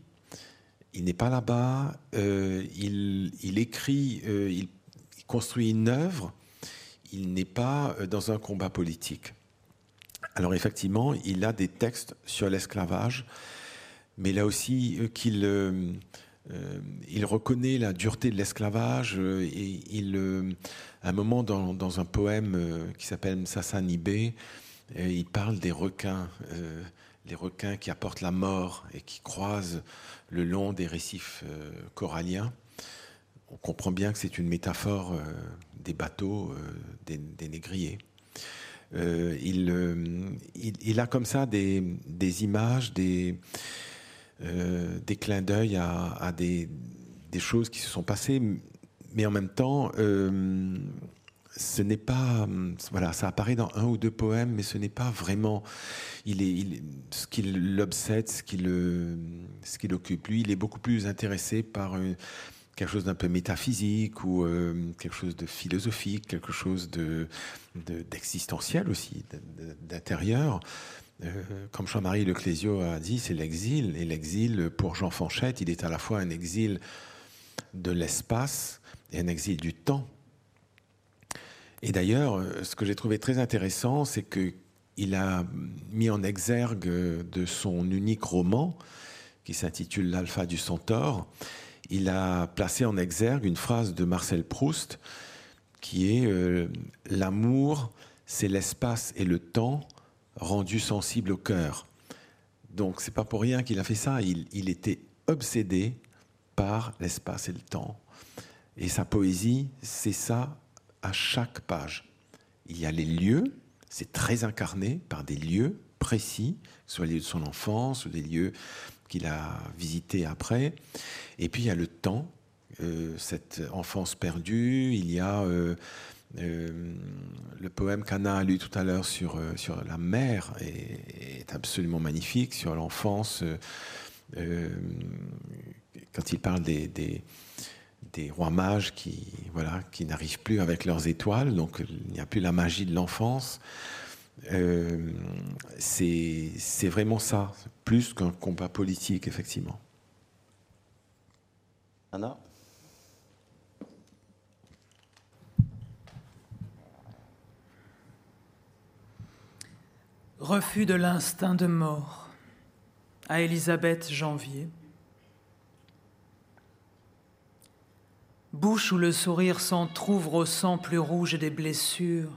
Speaker 2: il n'est pas là-bas, euh, il, écrit, il, construit une œuvre, il n'est pas dans un combat politique. Alors effectivement, il a des textes sur l'esclavage, mais là aussi qu'il il reconnaît la dureté de l'esclavage et il, un moment dans, un poème qui s'appelle Sassanibé, il parle des requins, les requins qui apportent la mort et qui croisent le long des récifs coralliens. On comprend bien que c'est une métaphore des bateaux, des, négriers. il, a comme ça des, images, des, euh, des clins d'œil à, des, choses qui se sont passées, mais en même temps, euh, ce n'est pas, voilà, ça apparaît dans un ou deux poèmes, mais ce n'est pas vraiment, il est, ce qui l'obsède, ce qui qui l'occupe. Lui, il est beaucoup plus intéressé par euh, quelque chose d'un peu métaphysique ou quelque chose de philosophique, quelque chose de d'existentiel aussi, d'intérieur. Euh, comme Jean-Marie Leclésio a dit, c'est l'exil. Et l'exil, pour Jean Fanchette, il est à la fois un exil de l'espace et un exil du temps. Et d'ailleurs, ce que j'ai trouvé très intéressant, c'est qu'il a mis en exergue de son unique roman, qui s'intitule L'Alpha du Centaure, il a placé en exergue une phrase de Marcel Proust, qui est euh, L'amour, c'est l'espace et le temps rendu sensible au cœur. Donc c'est pas pour rien qu'il a fait ça. Il, était obsédé par l'espace et le temps. Et sa poésie, c'est ça à chaque page. Il y a les lieux, c'est très incarné par des lieux précis, soit les lieux de son enfance ou des lieux qu'il a visités après. Et puis il y a le temps, euh, cette enfance perdue, il y a euh, euh, le poème qu'Anna a lu tout à l'heure sur, sur la mer est, absolument magnifique, sur l'enfance, quand il parle des rois mages qui, voilà, qui n'arrivent plus avec leurs étoiles, donc il n'y a plus la magie de l'enfance. Euh, c'est vraiment ça, plus qu'un combat politique, effectivement.
Speaker 1: Anna?
Speaker 4: Refus de l'instinct de mort à Élisabeth Janvier. Bouche où le sourire s'entr'ouvre au sang plus rouge des blessures.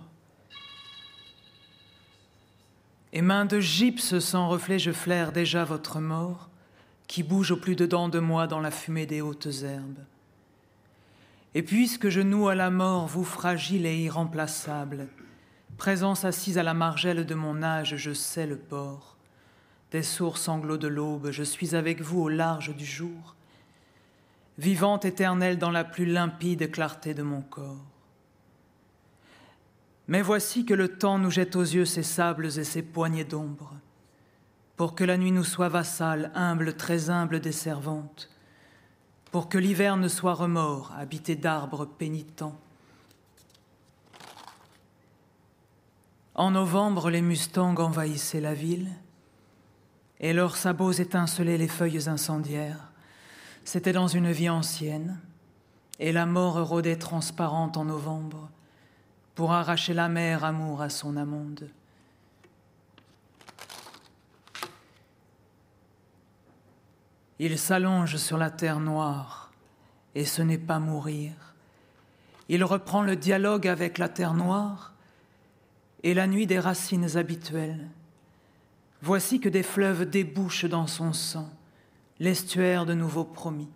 Speaker 4: Et main de gypse sans reflet, je flaire déjà votre mort, qui bouge au plus dedans de moi dans la fumée des hautes herbes. Et puisque je noue à la mort, vous fragile et irremplaçable, présence assise à la margelle de mon âge, je sais le port. Des sourds sanglots de l'aube, je suis avec vous au large du jour, vivante éternelle dans la plus limpide clarté de mon corps. Mais voici que le temps nous jette aux yeux ses sables et ses poignées d'ombre, pour que la nuit nous soit vassale, humble, très humble des servantes, pour que l'hiver ne soit remords, habité d'arbres pénitents. En novembre, les mustangs envahissaient la ville, et leurs sabots étincelaient les feuilles incendiaires. C'était dans une vie ancienne, et la mort rôdait transparente en novembre pour arracher la mer amour à son amonde. Il s'allonge sur la terre noire, et ce n'est pas mourir. Il reprend le dialogue avec la terre noire et la nuit des racines habituelles. Voici que des fleuves débouchent dans son sang, l'estuaire de nouveau promis.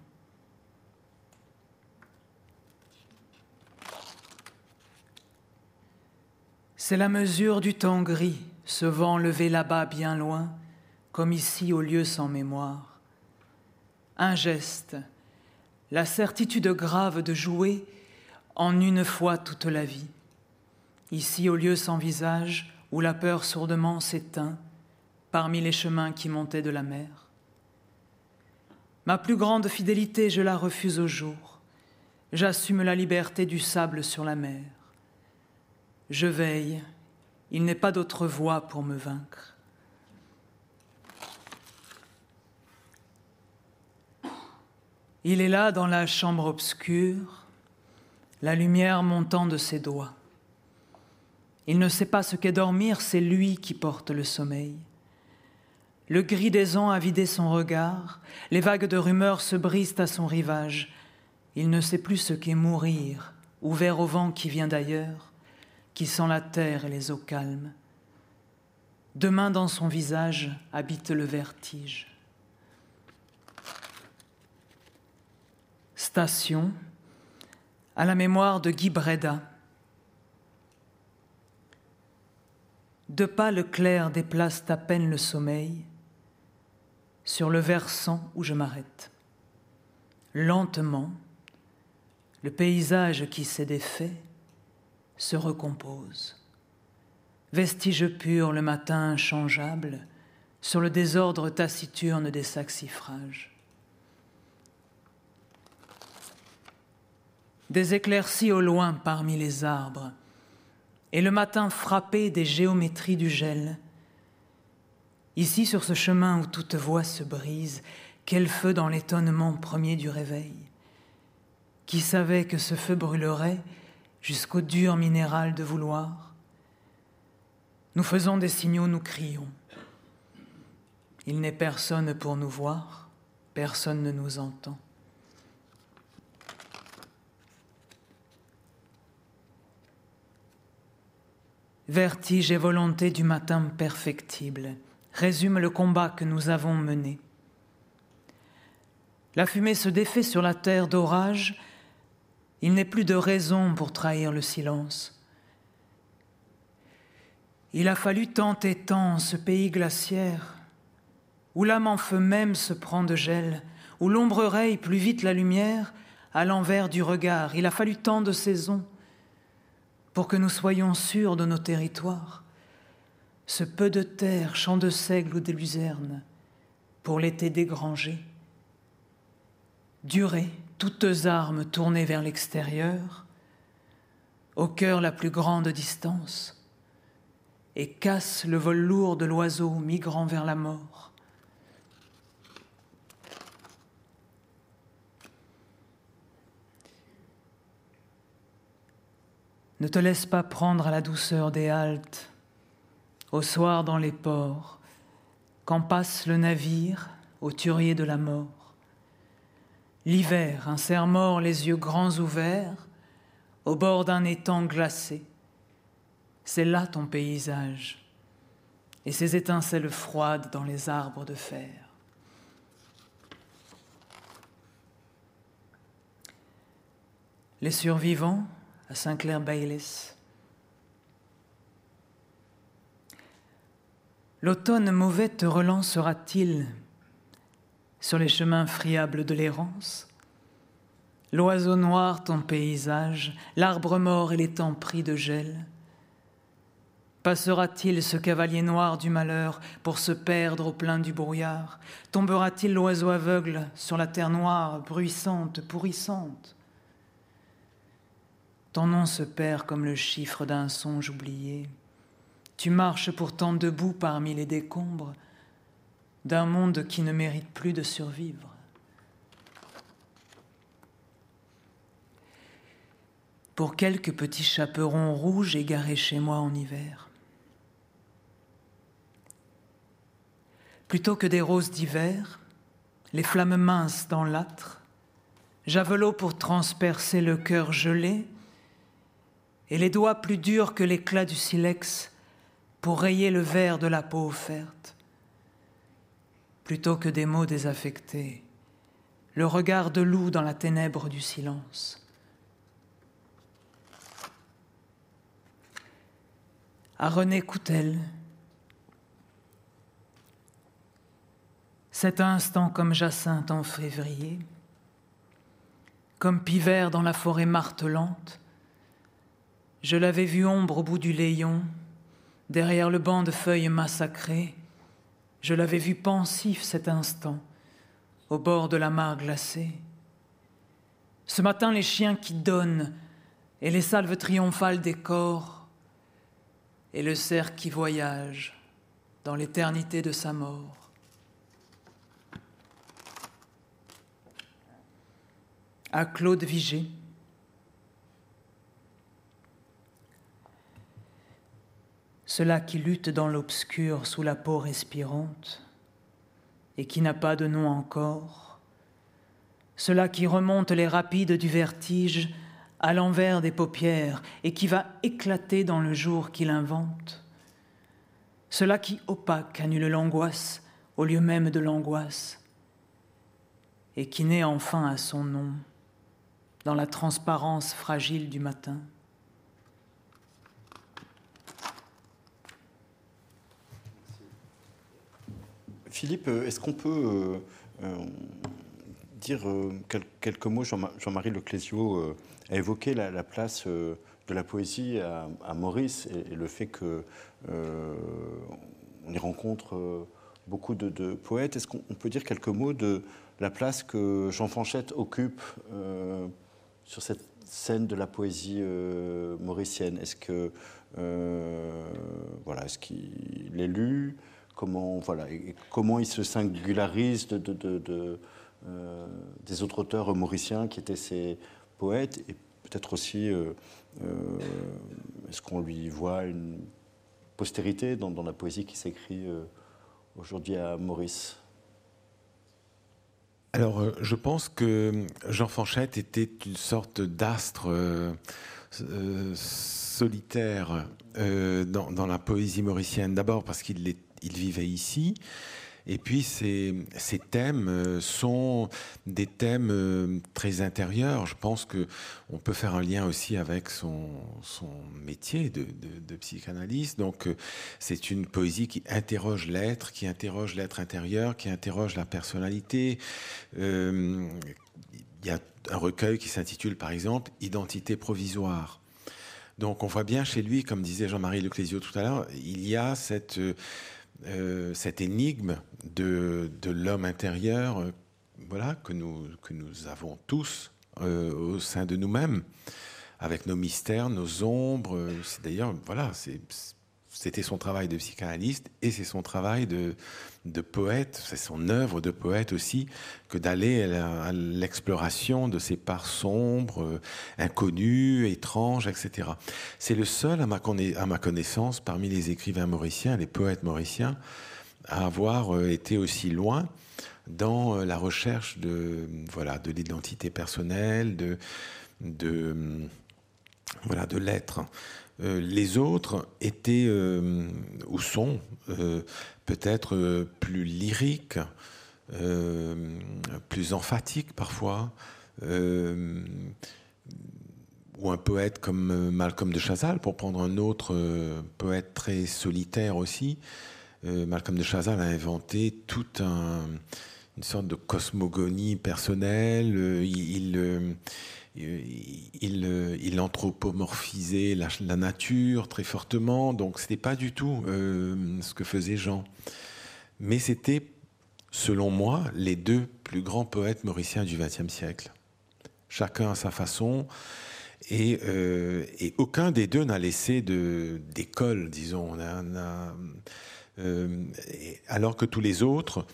Speaker 4: C'est la mesure du temps gris, ce vent levé là-bas bien loin, comme ici au lieu sans mémoire. Un geste, la certitude grave de jouer en une fois toute la vie. Ici au lieu sans visage, où la peur sourdement s'éteint, parmi les chemins qui montaient de la mer. Ma plus grande fidélité, je la refuse au jour. J'assume la liberté du sable sur la mer. Je veille, il n'est pas d'autre voie pour me vaincre. Il est là dans la chambre obscure, la lumière montant de ses doigts. Il ne sait pas ce qu'est dormir, c'est lui qui porte le sommeil. Le gris des ans a vidé son regard, les vagues de rumeurs se brisent à son rivage. Il ne sait plus ce qu'est mourir, ouvert au vent qui vient d'ailleurs qui sent la terre et les eaux calmes. Demain dans son visage habite le vertige. Station à la mémoire de Guy Breda. Deux pas le clair déplacent à peine le sommeil sur le versant où je m'arrête. Lentement, le paysage qui s'est défait se recompose. Vestige pur le matin changeable sur le désordre taciturne des saxifrages. Des éclaircies au loin parmi les arbres, et le matin frappé des géométries du gel. Ici, sur ce chemin où toute voix se brise, quel feu dans l'étonnement premier du réveil. Qui savait que ce feu brûlerait jusqu'au dur minéral de vouloir? Nous faisons des signaux, nous crions. Il n'est personne pour nous voir, personne ne nous entend. Vertige et volonté du matin perfectible résume le combat que nous avons mené. La fumée se défait sur la terre d'orage il n'est plus de raison pour trahir le silence. Il a fallu tant et tant ce pays glaciaire, où l'âme en feu même se prend de gel, où l'ombre raye plus vite la lumière à l'envers du regard. Il a fallu tant de saisons pour que nous soyons sûrs de nos territoires. Ce peu de terre, champ de seigle ou de luzerne, pour l'été dégrangé. Durer toutes armes tournées vers l'extérieur, au cœur la plus grande distance, et casse le vol lourd de l'oiseau migrant vers la mort. Ne te laisse pas prendre à la douceur des haltes, au soir dans les ports, quand passe le navire au turier de la mort. L'hiver, un cerf-mort, les yeux grands ouverts, au bord d'un étang glacé. C'est là ton paysage, et ses étincelles froides dans les arbres de fer. Les survivants à Saint-Clair-Baylis. L'automne mauvais te relancera-t-il sur les chemins friables de l'errance? L'oiseau noir, ton paysage, l'arbre mort et les temps pris de gel. Passera-t-il ce cavalier noir du malheur pour se perdre au plein du brouillard? Tombera-t-il l'oiseau aveugle sur la terre noire, bruissante, pourrissante? Ton nom se perd comme le chiffre d'un songe oublié. Tu marches pourtant debout parmi les décombres d'un monde qui ne mérite plus de survivre. Pour quelques petits chaperons rouges égarés chez moi en hiver. Plutôt que des roses d'hiver, les flammes minces dans l'âtre, javelot pour transpercer le cœur gelé, et les doigts plus durs que l'éclat du silex pour rayer le verre de la peau offerte. Plutôt que des mots désaffectés, le regard de loup dans la ténèbre du silence. À René Coutel, cet instant comme Jacinthe en février, comme Pivert dans la forêt martelante, je l'avais vu ombre au bout du léon, Derrière le banc de feuilles massacrées, je l'avais vu pensif cet instant, au bord de la mare glacée. Ce matin, les chiens qui donnent, et les salves triomphales des corps, et le cerf qui voyage dans l'éternité de sa mort. À Claude Vigée, cela qui lutte dans l'obscur sous la peau respirante et qui n'a pas de nom encore, cela qui remonte les rapides du vertige à l'envers des paupières et qui va éclater dans le jour qu'il invente, cela qui opaque annule l'angoisse au lieu même de l'angoisse et qui naît enfin à son nom dans la transparence fragile du matin.
Speaker 1: Philippe, euh, est-ce qu'on peut euh, euh, dire quelques mots Jean-Marie Leclésio a évoqué la, place de la poésie à, Maurice et, le fait que on y rencontre beaucoup de, poètes. Est-ce qu'on peut dire quelques mots de la place que Jean Fanchette occupe sur cette scène de la poésie mauricienne? Est-ce que voilà, est-ce qu'il est lu comment, voilà, comment il se singularise de, euh, des autres auteurs mauriciens qui étaient ses poètes, et peut-être aussi, euh, euh, est-ce qu'on lui voit une postérité dans, la poésie qui s'écrit aujourd'hui à Maurice?
Speaker 2: Alors, je pense que Jean Fanchette était une sorte d'astre solitaire dans, dans, la poésie mauricienne. D'abord parce qu'il est il vivait ici. Et puis ces, thèmes euh, sont des thèmes euh, très intérieurs. Je pense que on peut faire un lien aussi avec son, son métier de, de, psychanalyste. Donc euh, c'est une poésie qui interroge l'être, qui interroge l'être intérieur, qui interroge la personnalité. il y a un recueil qui s'intitule par exemple Identité provisoire. Donc on voit bien chez lui, comme disait Jean-Marie Leclésio tout à l'heure, il y a cette euh, cette énigme de, l'homme intérieur, euh, voilà, que, nous, que nous avons tous au sein de nous-mêmes, avec nos mystères, nos ombres. C'est d'ailleurs, voilà, c'était son travail de psychanalyste et c'est son travail de, de poète, c'est son œuvre de poète aussi, que d'aller à l'exploration de ces parts sombres, euh, inconnues, étranges, etc. C'est le seul, à ma, connaissance, parmi les écrivains mauriciens, les poètes mauriciens, à avoir euh, été aussi loin dans euh, la recherche de voilà de l'identité personnelle, de, de voilà de l'être. Les autres étaient ou sont peut-être euh, plus lyrique, euh, plus emphatique parfois, euh, ou un poète comme Malcolm de Chazal, pour prendre un autre poète très solitaire aussi. Malcolm de Chazal a inventé toute une sorte de cosmogonie personnelle. Il, anthropomorphisait la, nature très fortement, donc ce n'était pas du tout euh, ce que faisait Jean. Mais c'était, selon moi, les deux plus grands poètes mauriciens du XXe siècle. Chacun à sa façon, et, euh, aucun des deux n'a laissé d'école, disons. Euh, alors que tous les autres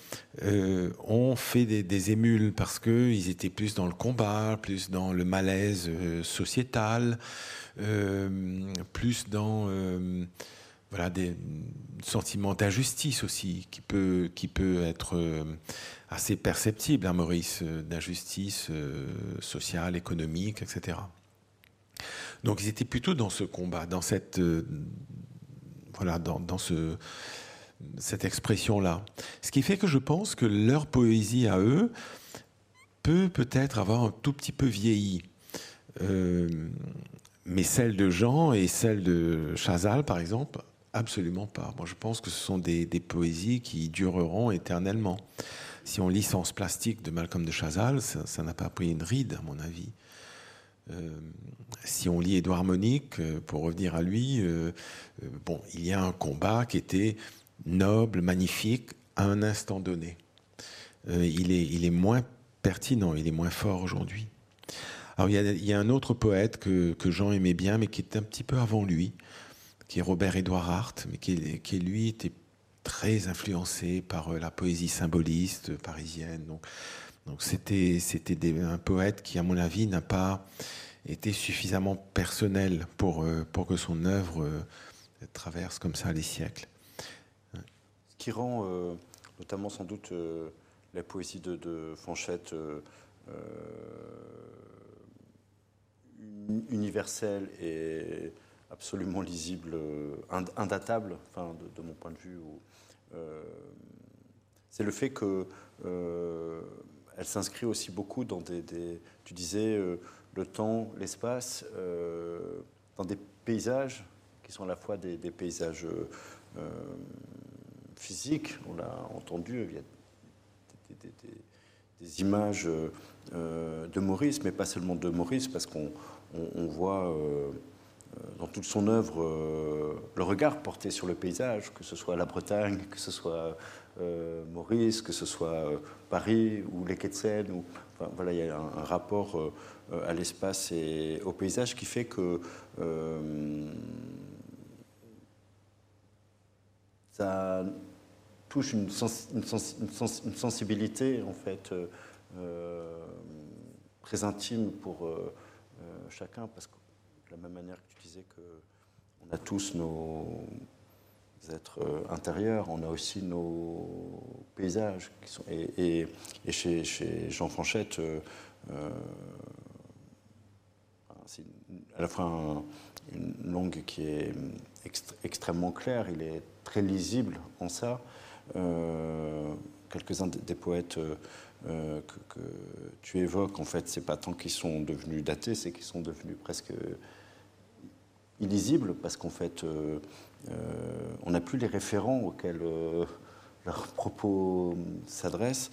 Speaker 2: euh, ont fait des, émules parce qu'ils étaient plus dans le combat, plus dans le malaise euh, sociétal, plus dans voilà, des sentiments d'injustice aussi, qui peut, qui peut être assez perceptible, hein, Maurice, d'injustice sociale, économique, etc. Donc ils étaient plutôt dans ce combat, dans cette voilà, dans, dans ce, cette expression-là. Ce qui fait que je pense que leur poésie à eux peut peut-être avoir un tout petit peu vieilli. Euh, mais celle de Jean et celle de Chazal, par exemple, absolument pas. Moi, je pense que ce sont des, poésies qui dureront éternellement. Si on lit Sens plastique de Malcolm de Chazal, ça n'a pas pris une ride, à mon avis. Euh, si on lit Édouard Monique, euh, pour revenir à lui, bon, il y a un combat qui était noble, magnifique, à un instant donné. Euh, il, est, il est moins pertinent, il est moins fort aujourd'hui. Alors il y, a, un autre poète que, Jean aimait bien, mais qui est un petit peu avant lui, qui est Robert Édouard Hart, mais qui, qui, lui était très influencé par euh, la poésie symboliste parisienne. Donc, donc c'était c'était un poète qui, à mon avis, n'a pas été suffisamment personnel pour, euh, pour que son œuvre traverse comme ça les siècles
Speaker 1: rend euh, notamment sans doute euh, la poésie de, Fanchette euh, universelle et absolument lisible, indatable, enfin, de, mon point de vue. c'est le fait que elle s'inscrit aussi beaucoup dans des, tu disais, le temps, l'espace, dans des paysages qui sont à la fois des, paysages physique, on l'a entendu, il y a des, images euh, de Maurice, mais pas seulement de Maurice, parce qu'on voit euh, dans toute son œuvre euh, le regard porté sur le paysage, que ce soit la Bretagne, que ce soit Maurice, que ce soit Paris ou les quais de Seine. Voilà, il y a un, rapport à l'espace et au paysage qui fait que ça touche une, sensibilité en fait euh, euh, très intime pour euh, chacun, parce que de la même manière que tu disais que on a tous nos êtres intérieurs, on a aussi nos paysages et, chez, Jean Franchette, c'est à la fois une langue qui est extrêmement claire, il est très lisible en ça. Euh, quelques-uns des poètes euh, euh, que, tu évoques, en fait, c'est pas tant qu'ils sont devenus datés, c'est qu'ils sont devenus presque illisibles, parce qu'en fait, on n'a plus les référents auxquels leurs propos s'adressent.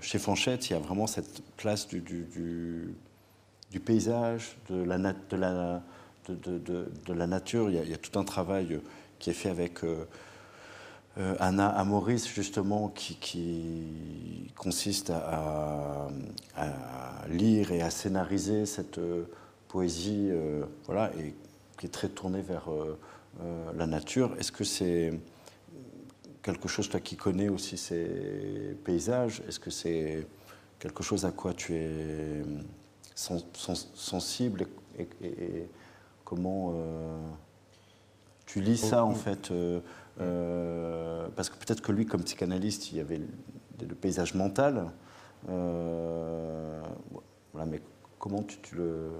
Speaker 1: chez Fanchette, il y a vraiment cette place du, paysage, de la, nature. Il y, a, tout un travail qui est fait avec euh, Anna Amoris, justement, qui, consiste à, lire et à scénariser cette euh, poésie, euh, voilà, et qui est très tournée vers la nature. Est-ce que c'est quelque chose, toi qui connais aussi ces paysages, est-ce que c'est quelque chose à quoi tu es sensible et, comment tu lis ça, en fait euh, parce que peut-être que lui, comme psychanalyste, il y avait le, paysage mental. Euh, voilà, mais comment tu, le.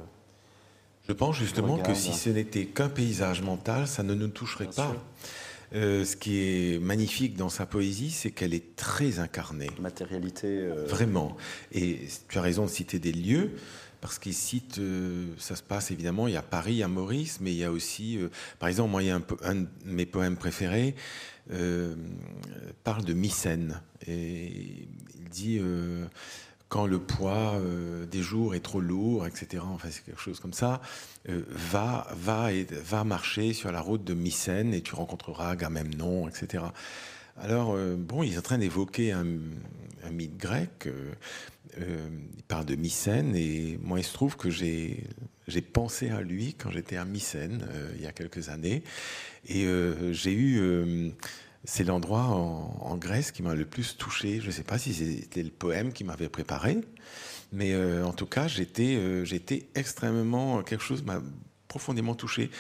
Speaker 2: Je pense justement que si ce n'était qu'un paysage mental, ça ne nous toucherait pas. Euh, ce qui est magnifique dans sa poésie, c'est qu'elle est très incarnée.
Speaker 1: Matérialité.
Speaker 2: Vraiment. Et tu as raison de citer des lieux parce qu'il cite, euh, ça se passe évidemment, il y a Paris à Maurice, mais il y a aussi, euh, par exemple, moi, il y a un, de mes poèmes préférés, euh, parle de Mycène. Et il dit, quand le poids des jours est trop lourd, etc., enfin, c'est quelque chose comme ça, va, va, et, va marcher sur la route de Mycène et tu rencontreras Agamemnon, etc. Alors, bon, il est en train d'évoquer un, mythe grec. Il parle de Mycène et moi il se trouve que j'ai pensé à lui quand j'étais à Mycène euh, il y a quelques années et euh, j'ai eu c'est l'endroit en, Grèce qui m'a le plus touché. Je ne sais pas si c'était le poème qui m'avait préparé, mais en tout cas j'étais j'étais extrêmement quelque chose m'a profondément touché.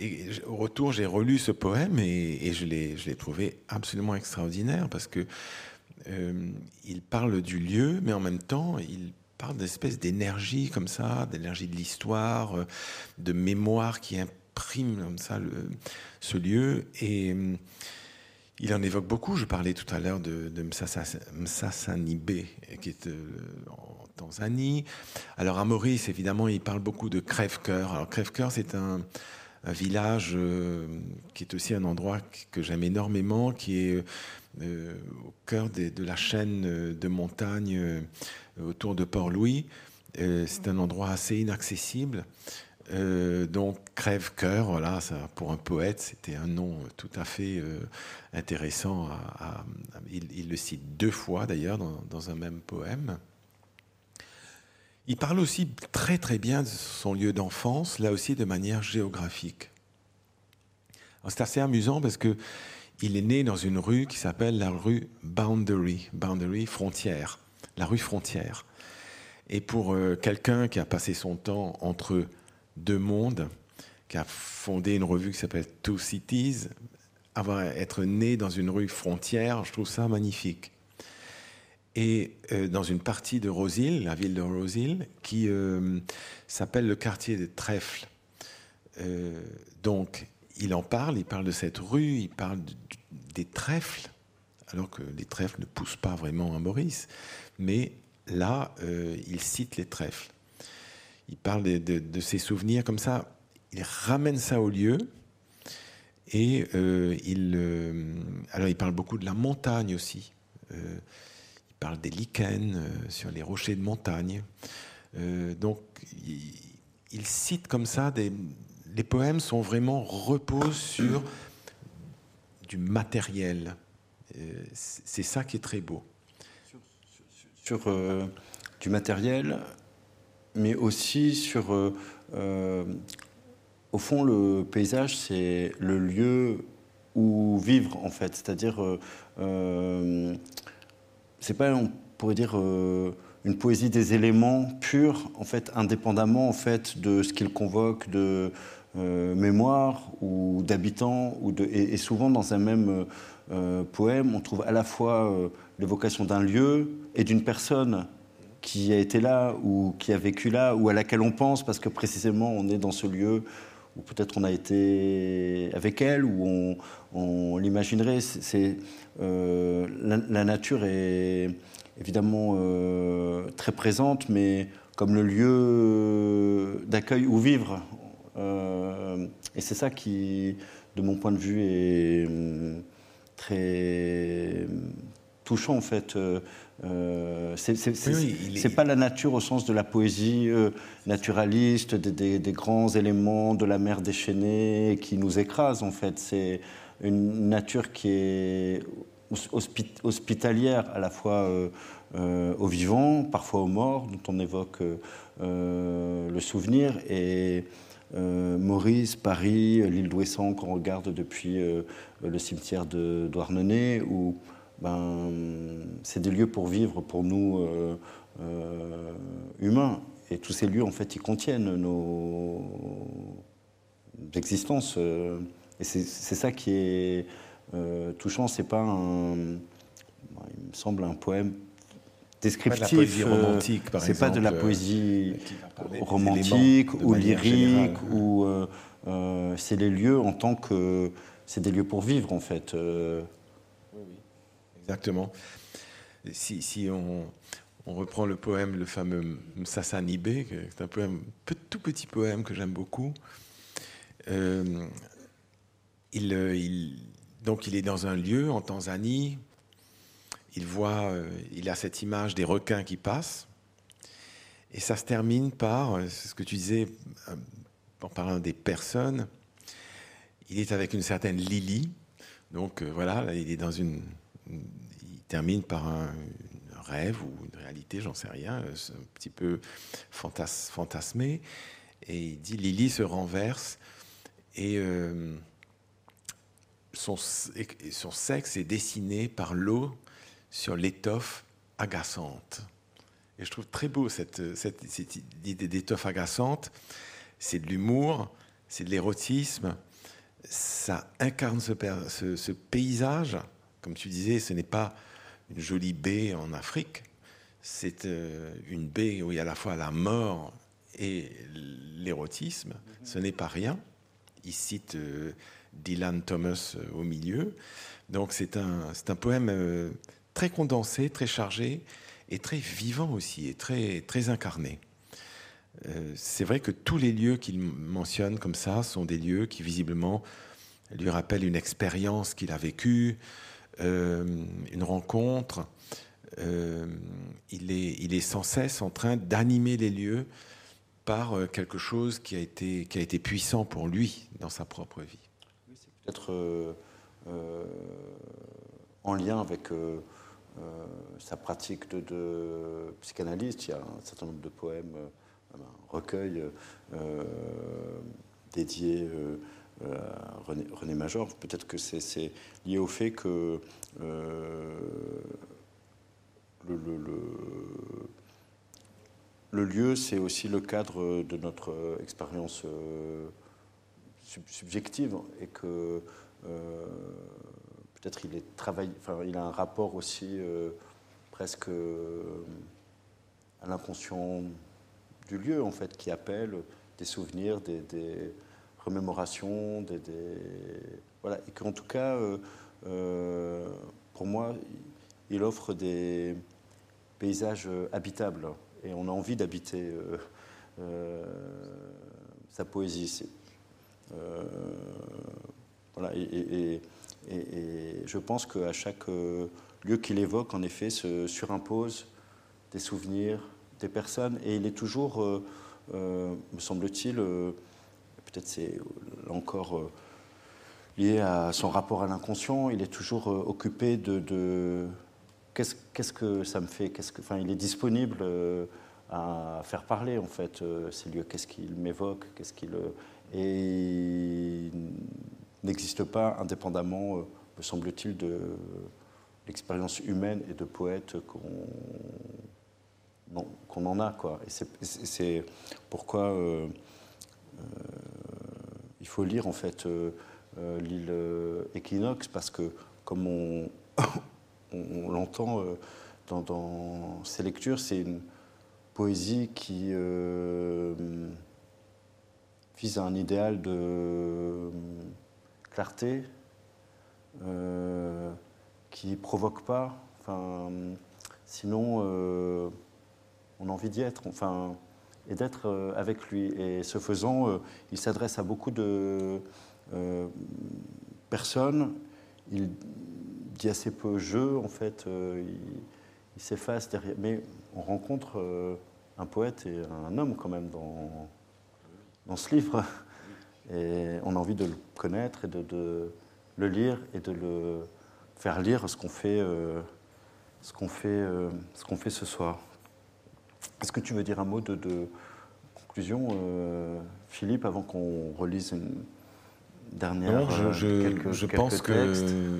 Speaker 2: Et au retour, j'ai relu ce poème et, et je l'ai trouvé absolument extraordinaire parce que euh, il parle du lieu, mais en même temps, il parle d'espèce d'énergie comme ça, d'énergie de l'histoire, euh, de mémoire qui imprime comme ça ce lieu. Et euh, il en évoque beaucoup. Je parlais tout à l'heure de, de Msasanibé, qui est en Tanzanie. Alors à Maurice, évidemment, il parle beaucoup de Crève-Cœur. Alors Crève-Cœur, c'est un village qui est aussi un endroit que j'aime énormément, qui est euh, au cœur de la chaîne euh, de montagnes euh, autour de Port-Louis. c'est un endroit assez inaccessible. donc Crève-Cœur, voilà, pour un poète, c'était un nom tout à fait intéressant. il, le cite deux fois d'ailleurs dans, un même poème. Il parle aussi très très bien de son lieu d'enfance, là aussi de manière géographique. C'est assez amusant parce que il est né dans une rue qui s'appelle la rue Boundary, Boundary frontière, la rue frontière. Et pour euh, quelqu'un qui a passé son temps entre deux mondes, qui a fondé une revue qui s'appelle Two Cities, avoir être né dans une rue frontière, je trouve ça magnifique. Et euh, dans une partie de Rosil, la ville de Rosil, qui euh, s'appelle le quartier des Trèfles. donc, il en parle, il parle de cette rue, il parle des trèfles, alors que les trèfles ne poussent pas vraiment à Maurice, mais là, euh, il cite les trèfles. Il parle de, ses souvenirs comme ça, il ramène ça au lieu, et euh, il, euh, alors il parle beaucoup de la montagne aussi. il parle des lichens sur les rochers de montagne. donc, il, cite comme ça des, les poèmes sont vraiment reposent sur du matériel. Euh, c'est ça qui est très beau.
Speaker 1: Sur, euh, du matériel, mais aussi sur. Euh, au fond, le paysage, c'est le lieu où vivre, en fait. C'est-à-dire, c'est pas, on pourrait dire, une poésie des éléments purs, en fait, indépendamment, en fait, de ce qu'il convoque, de euh, mémoire ou d'habitants, et, souvent dans un même euh, euh, poème, on trouve à la fois l'évocation d'un lieu et d'une personne qui a été là ou qui a vécu là ou à laquelle on pense parce que précisément on est dans ce lieu où peut-être on a été avec elle ou on, l'imaginerait. C'est, la, nature est évidemment très présente, mais comme le lieu d'accueil où vivre. Euh, et c'est ça qui, de mon point de vue, est hum, très touchant en fait. Euh, c'est pas la nature au sens de la poésie euh, naturaliste, des, des, grands éléments de la mer déchaînée qui nous écrasent en fait. C'est une nature qui est hospitalière à la fois aux vivants, parfois aux morts, dont on évoque le souvenir, et Maurice, Paris, l'île d'Ouessant qu'on regarde depuis le cimetière de Douarnenez, où ben, c'est des lieux pour vivre pour nous humains. Et tous ces lieux, en fait, ils contiennent nos existences. Euh, et c'est ça qui est euh, touchant. C'est pas un, il me semble, un poème descriptif. C'est pas de la poésie romantique euh, ou lyrique ou c'est les lieux en tant que c'est des lieux pour vivre en fait. Oui,
Speaker 2: oui, exactement. Si, si on, on reprend le poème, le fameux Msasanibé, qui est un poème, tout petit poème que j'aime beaucoup. Euh, euh, il, donc il est dans un lieu en Tanzanie. Il voit, euh, il a cette image des requins qui passent. Et ça se termine par, c'est ce que tu disais en parlant des personnes. Il est avec une certaine Lily. Donc voilà, il est dans une. Il termine par un, rêve ou une réalité, j'en sais rien, euh, un petit peu fantasmé. Et il dit Lily se renverse et euh, son, sexe est dessiné par l'eau sur l'étoffe agaçante. Et je trouve très beau cette, cette, idée d'étoffe agaçante. C'est de l'humour, c'est de l'érotisme. Ça incarne ce, ce, ce paysage. Comme tu disais, ce n'est pas une jolie baie en Afrique. C'est euh, une baie où il y a à la fois la mort et l'érotisme. Mhm. Ce n'est pas rien. Il cite euh, Dylan Thomas euh, au milieu. Donc c'est un, un poème très condensé, très chargé et très vivant aussi et très, très incarné. c'est vrai que tous les lieux qu'il mentionne comme ça sont des lieux qui visiblement lui rappellent une expérience qu'il a vécue, euh, une rencontre, euh, il, est, il est sans cesse en train d'animer les lieux par euh, quelque chose qui a, été, qui a été puissant pour lui dans sa propre vie.
Speaker 1: C'est peut-être en lien avec sa pratique de, de, psychanalyste. Il y a un certain nombre de poèmes, un recueil dédié euh, René, Major. Peut-être que c'est lié au fait que euh, le, lieu, c'est aussi le cadre de notre expérience euh, subjective et que peut-être il est travaillé, enfin, il a un rapport aussi presque à l'inconscient du lieu en fait qui appelle des souvenirs, des, remémoration, des, voilà, et qu'en tout cas, euh, euh, pour moi, il offre des paysages habitables et on a envie d'habiter euh, sa poésie. voilà, et, je pense qu'à chaque lieu qu'il évoque, en effet, se surimpose des souvenirs, des personnes, et il est toujours, me semble-t-il, peut-être c'est encore euh, lié à son rapport à l'inconscient. Il est toujours euh, occupé de, qu'est-ce, que ça me fait enfin, Il est disponible euh, à faire parler, en fait, ces lieux. Qu'est-ce qu'il m'évoque qu'est-ce qu'il, Et il n'existe pas indépendamment, me semble-t-il, de l'expérience humaine et de poète qu'on, en a. Et c'est, pourquoi il faut lire en fait euh, euh, l'île euh, Équinoxe parce que comme on, <coughs> l'entend dans, ces lectures, c'est une poésie qui vise à un idéal de clarté, qui provoque pas. Sinon, on a envie d'y être. Enfin, et d'être euh, avec lui. Et ce faisant, euh, il s'adresse à beaucoup de euh, personnes. Il dit assez peu je, en fait. il, s'efface derrière. Mais on rencontre un poète et un homme quand même dans ce livre. Et on a envie de le connaître et de, le lire et de le faire lire ce qu'on fait, ce qu'on fait, ce qu'on fait ce soir. Est-ce que tu veux dire un mot de, conclusion, Philippe, avant qu'on relise une dernière
Speaker 2: Non, je, je, pense que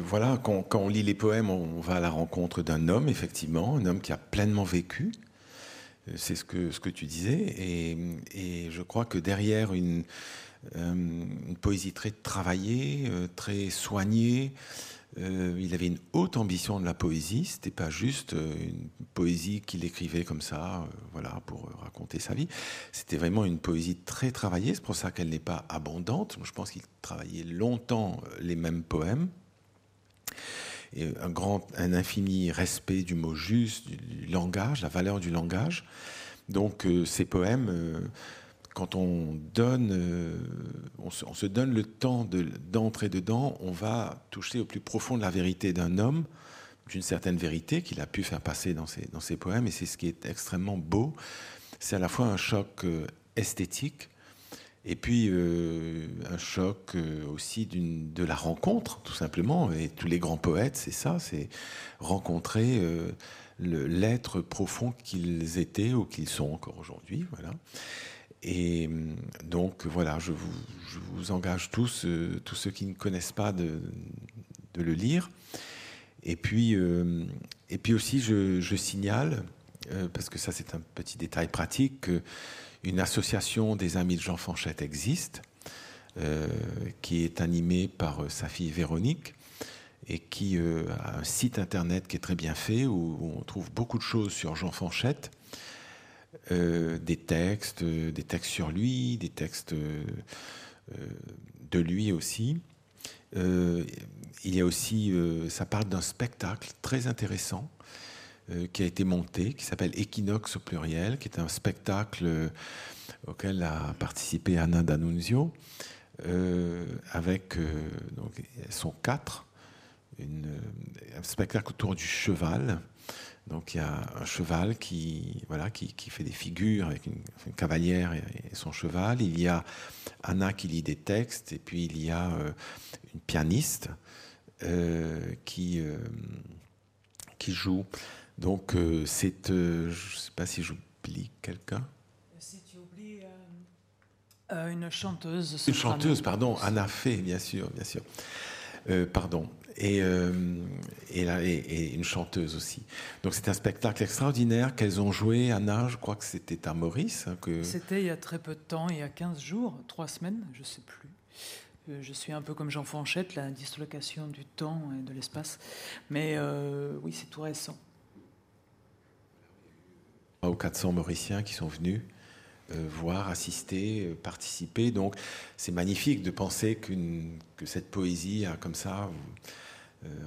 Speaker 2: voilà, quand, quand, on lit les poèmes, on va à la rencontre d'un homme, effectivement, un homme qui a pleinement vécu, c'est ce que, ce que tu disais. Et, et je crois que derrière une, euh, une poésie très travaillée, euh, très soignée, euh, il avait une haute ambition de la poésie. C'était pas juste une poésie qu'il écrivait comme ça, voilà, pour raconter sa vie. C'était vraiment une poésie très travaillée. C'est pour ça qu'elle n'est pas abondante. Je pense qu'il travaillait longtemps les mêmes poèmes un grand, un infini respect du mot juste, du, langage, la valeur du langage. Donc euh, ces poèmes, euh, quand on donne, euh, on, se, donne le temps d'entrer dedans, on va toucher au plus profond de la vérité d'un homme, d'une certaine vérité qu'il a pu faire passer dans ses, dans ses poèmes, et c'est ce qui est extrêmement beau. C'est à la fois un choc esthétique, et puis euh, un choc euh, aussi de la rencontre, tout simplement. Et tous les grands poètes, c'est ça, c'est rencontrer euh, l'être profond qu'ils étaient ou qu'ils sont encore aujourd'hui. Voilà. Et donc voilà, je vous, engage tous, tous ceux qui ne connaissent pas, de, le lire. Et puis, et puis aussi, je, signale, parce que ça c'est un petit détail pratique, que une association des amis de Jean Fanchette existe, euh, qui est animée par euh, sa fille Véronique et qui euh, a un site internet qui est très bien fait où, on trouve beaucoup de choses sur Jean Fanchette, des textes, des textes sur lui, des textes de lui aussi. il y a aussi, ça parle d'un spectacle très intéressant euh, qui a été monté, qui s'appelle Equinox au pluriel, qui est un spectacle euh, auquel a participé Anna D'Annunzio, euh, avec, donc, elles sont quatre, un spectacle autour du cheval. Donc il y a un cheval qui, voilà, qui, qui fait des figures avec une, cavalière et, son cheval. Il y a Anna qui lit des textes et puis il y a une pianiste qui, qui joue. Donc, euh, c'est. Euh, je ne sais pas si j'oublie quelqu'un.
Speaker 4: Si tu oublies euh, une chanteuse.
Speaker 2: Une chanteuse, pardon, Anna Fay, bien sûr, bien sûr. pardon. Et, et, là, et, une chanteuse aussi. Donc c'est un spectacle extraordinaire qu'elles ont joué, Anna, je crois que c'était à Maurice. Hein, que...
Speaker 4: C'était il y a très peu de temps, il y a 15 jours, 3 semaines, je ne sais plus. Je suis un peu comme Jean Fanchette, la dislocation du temps et de l'espace. Mais oui, c'est tout récent
Speaker 2: ou 400 Mauriciens qui sont venus euh, voir, assister, euh, participer. Donc c'est magnifique de penser que cette poésie a comme ça euh,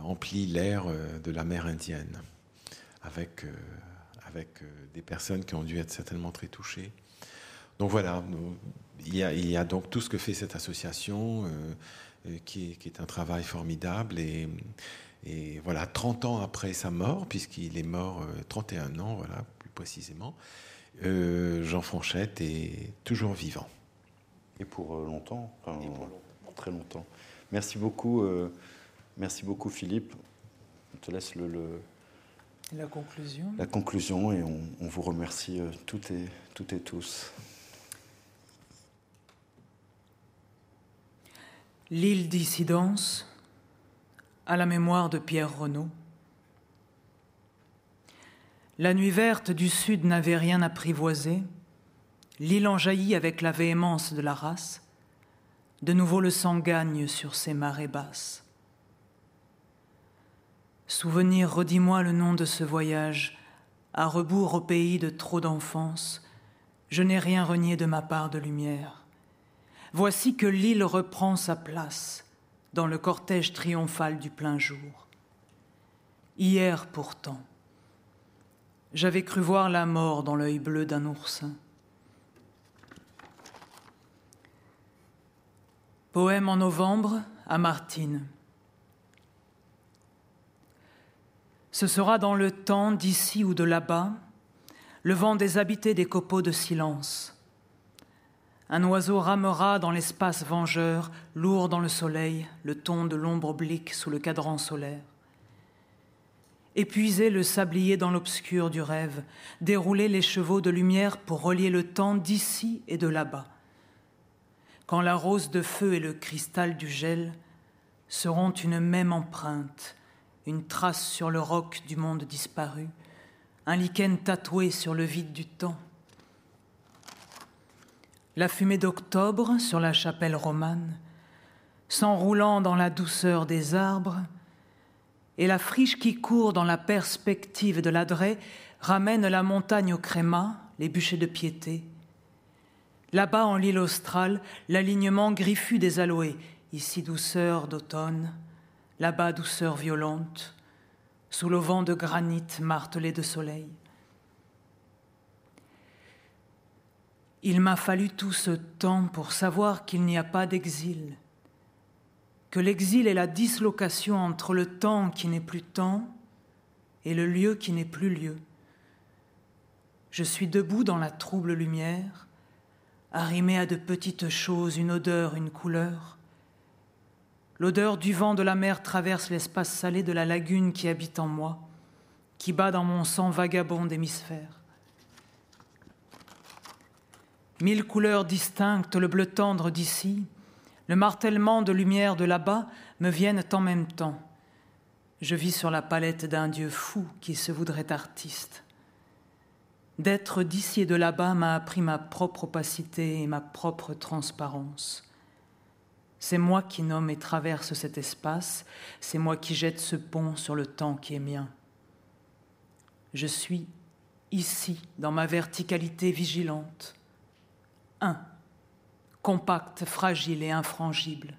Speaker 2: empli l'air de la mer Indienne, avec, avec des personnes qui ont dû être certainement très touchées. Donc voilà, il, y a, il, y a, donc tout ce que fait cette association, qui est, qui, est, un travail formidable. Et, et, voilà, 30 ans après sa mort, puisqu'il est mort 31 ans, voilà, précisément, euh, Jean Fanchette est toujours vivant.
Speaker 1: Et pour euh, longtemps, très longtemps. Merci beaucoup, euh, merci beaucoup Philippe. On te laisse le,
Speaker 4: la conclusion.
Speaker 1: La conclusion et on, vous remercie toutes et, toutes et tous.
Speaker 4: L'île dissidence à la mémoire de Pierre Renaud. La nuit verte du sud n'avait rien apprivoisé. L'île en jaillit avec la véhémence de la race. De nouveau le sang gagne sur ses marées basses. Souvenir, redis-moi le nom de ce voyage, à rebours au pays de trop d'enfance. Je n'ai rien renié de ma part de lumière. Voici que l'île reprend sa place dans le cortège triomphal du plein jour. Hier pourtant, j'avais cru voir la mort dans l'œil bleu d'un oursin. Poème en novembre à Martine. Ce sera dans le temps d'ici ou de là-bas, le vent déshabité des copeaux de silence. Un oiseau ramera dans l'espace vengeur, lourd dans le soleil, le ton de l'ombre oblique sous le cadran solaire. Épuiser le sablier dans l'obscur du rêve, dérouler les chevaux de lumière pour relier le temps d'ici et de là-bas. Quand la rose de feu et le cristal du gel seront une même empreinte, une trace sur le roc du monde disparu, un lichen tatoué sur le vide du temps. La fumée d'octobre sur la chapelle romane, s'enroulant dans la douceur des arbres, et la friche qui court dans la perspective de l'adret ramène la montagne au créma, les bûchers de piété. Là-bas, en l'île australe, l'alignement griffu des aloés, ici douceur d'automne, là-bas douceur violente, sous le vent de granit martelé de soleil. Il m'a fallu tout ce temps pour savoir qu'il n'y a pas d'exil, que l'exil est la dislocation entre le temps qui n'est plus temps et le lieu qui n'est plus lieu. Je suis debout dans la trouble lumière, arrimé à de petites choses, une odeur, une couleur. L'odeur du vent de la mer traverse l'espace salé de la lagune qui habite en moi, qui bat dans mon sang vagabond d'hémisphère. Mille couleurs distinctes, le bleu tendre d'ici, le martèlement de lumière de là-bas me viennent en même temps. Je vis sur la palette d'un Dieu fou qui se voudrait artiste. D'être d'ici et de là-bas m'a appris ma propre opacité et ma propre transparence. C'est moi qui nomme et traverse cet espace, c'est moi qui jette ce pont sur le temps qui est mien. Je suis ici, dans ma verticalité vigilante. Un compacte, fragile et infrangible.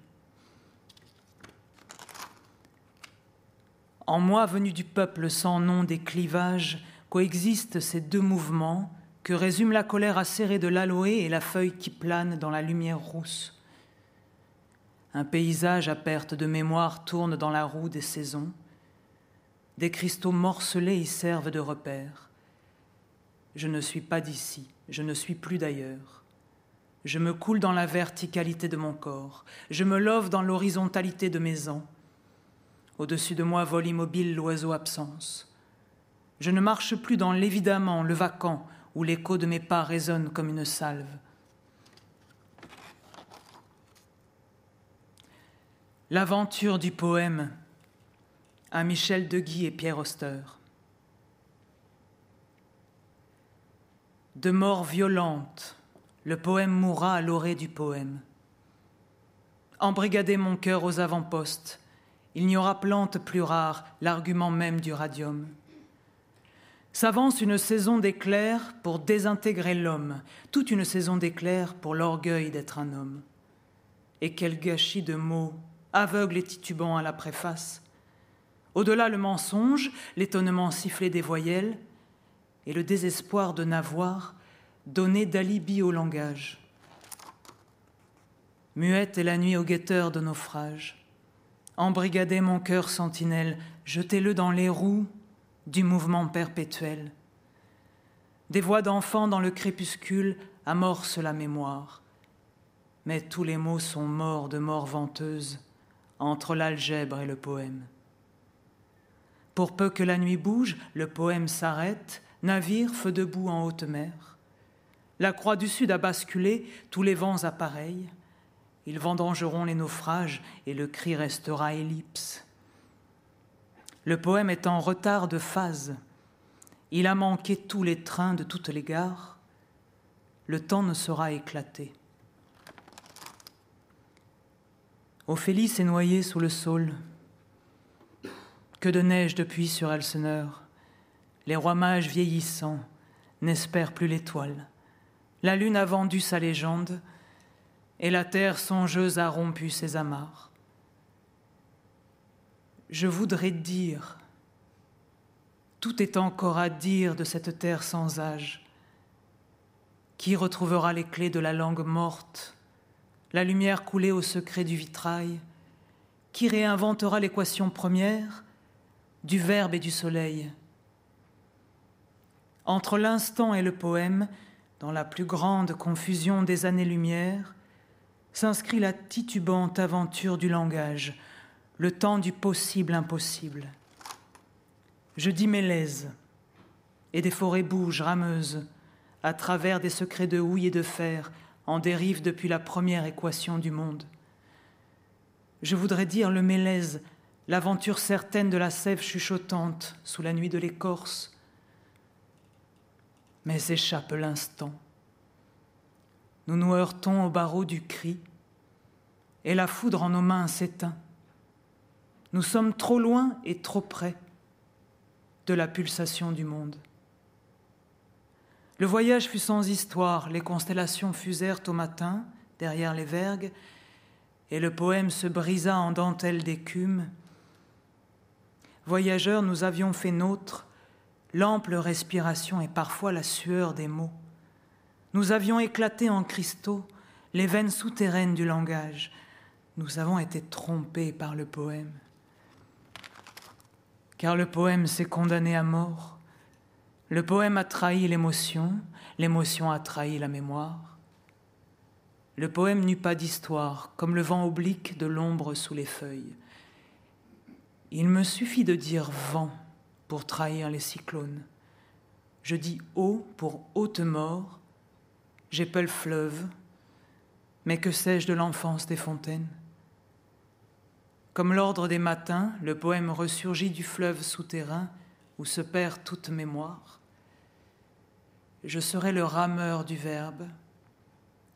Speaker 4: En moi, venu du peuple sans nom des clivages, coexistent ces deux mouvements que résume la colère acérée de l'aloe et la feuille qui plane dans la lumière rousse. Un paysage à perte de mémoire tourne dans la roue des saisons. Des cristaux morcelés y servent de repère. Je ne suis pas d'ici, je ne suis plus d'ailleurs. Je me coule dans la verticalité de mon corps, je me love dans l'horizontalité de mes ans. Au-dessus de moi vole immobile l'oiseau absence. Je ne marche plus dans l'évidemment, le vacant, où l'écho de mes pas résonne comme une salve. L'aventure du poème à Michel Deguy et Pierre Auster. De mort violente, le poème mourra à l'orée du poème. Embrigadez mon cœur aux avant-postes, il n'y aura plante plus rare, l'argument même du radium. S'avance une saison d'éclairs pour désintégrer l'homme, toute une saison d'éclairs pour l'orgueil d'être un homme. Et quel gâchis de mots, aveugle et titubant à la préface. Au-delà le mensonge, l'étonnement sifflé des voyelles, et le désespoir de n'avoir donner d'alibi au langage. Muette est la nuit au guetteur de naufrage. Embrigadez mon cœur sentinelle, jetez-le dans les roues du mouvement perpétuel. Des voix d'enfants dans le crépuscule amorcent la mémoire. Mais tous les mots sont morts de mort venteuse entre l'algèbre et le poème. Pour peu que la nuit bouge, le poème s'arrête, navire feu debout en haute mer. La croix du Sud a basculé, tous les vents appareillent. Ils vendangeront les naufrages et le cri restera ellipse. Le poème est en retard de phase. Il a manqué tous les trains de toutes les gares. Le temps ne sera éclaté. Ophélie s'est noyée sous le saule. Que de neige depuis sur Elseneur. Les rois mages vieillissants n'espèrent plus l'étoile. La lune a vendu sa légende, et la terre songeuse a rompu ses amarres. Je voudrais dire, tout est encore à dire de cette terre sans âge. Qui retrouvera les clés de la langue morte, la lumière coulée au secret du vitrail Qui réinventera l'équation première du verbe et du soleil Entre l'instant et le poème, dans la plus grande confusion des années-lumière, s'inscrit la titubante aventure du langage, le temps du possible impossible. Je dis Mélèze, et des forêts bougent, rameuses, à travers des secrets de houille et de fer, en dérive depuis la première équation du monde. Je voudrais dire le Mélèze, l'aventure certaine de la sève chuchotante sous la nuit de l'écorce, mais échappe l'instant. Nous nous heurtons au barreau du cri, et la foudre en nos mains s'éteint. Nous sommes trop loin et trop près de la pulsation du monde. Le voyage fut sans histoire, les constellations fusèrent au matin, derrière les vergues, et le poème se brisa en dentelle d'écume. Voyageurs, nous avions fait nôtre l'ample respiration et parfois la sueur des mots. Nous avions éclaté en cristaux les veines souterraines du langage. Nous avons été trompés par le poème. Car le poème s'est condamné à mort. Le poème a trahi l'émotion, l'émotion a trahi la mémoire. Le poème n'eut pas d'histoire, comme le vent oblique de l'ombre sous les feuilles. Il me suffit de dire vent pour trahir les cyclones. Je dis eau pour haute mort. J'épelle fleuve. Mais que sais-je de l'enfance des fontaines? Comme l'ordre des matins, le poème ressurgit du fleuve souterrain où se perd toute mémoire. Je serai le rameur du verbe.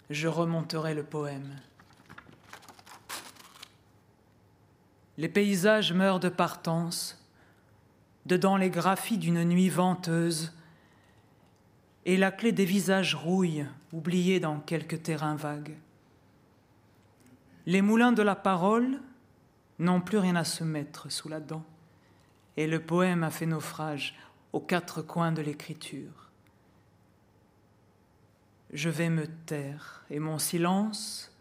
Speaker 4: Je remonterai le poème. Les paysages meurent de partance dedans les graphies d'une nuit venteuse, et la clé des visages rouille, oubliés dans quelques terrains vagues. Les moulins de la parole n'ont plus rien à se mettre sous la dent, et le poème a fait naufrage aux quatre coins de l'écriture. Je vais me taire, et mon silence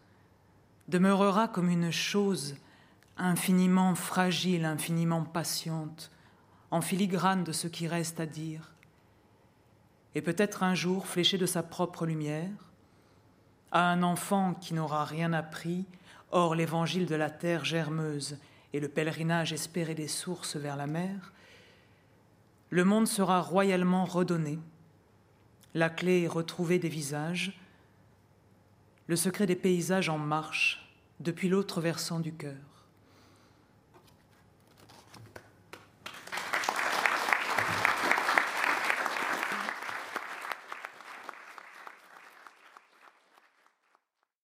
Speaker 4: demeurera comme une chose infiniment fragile, infiniment patiente, en filigrane de ce qui reste à dire, et peut-être un jour, fléché de sa propre lumière, à un enfant qui n'aura rien appris, hors l'évangile de la terre germeuse et le pèlerinage espéré des sources vers la mer, le monde sera royalement redonné, la clé retrouvée des visages, le secret des paysages en marche depuis l'autre versant du cœur.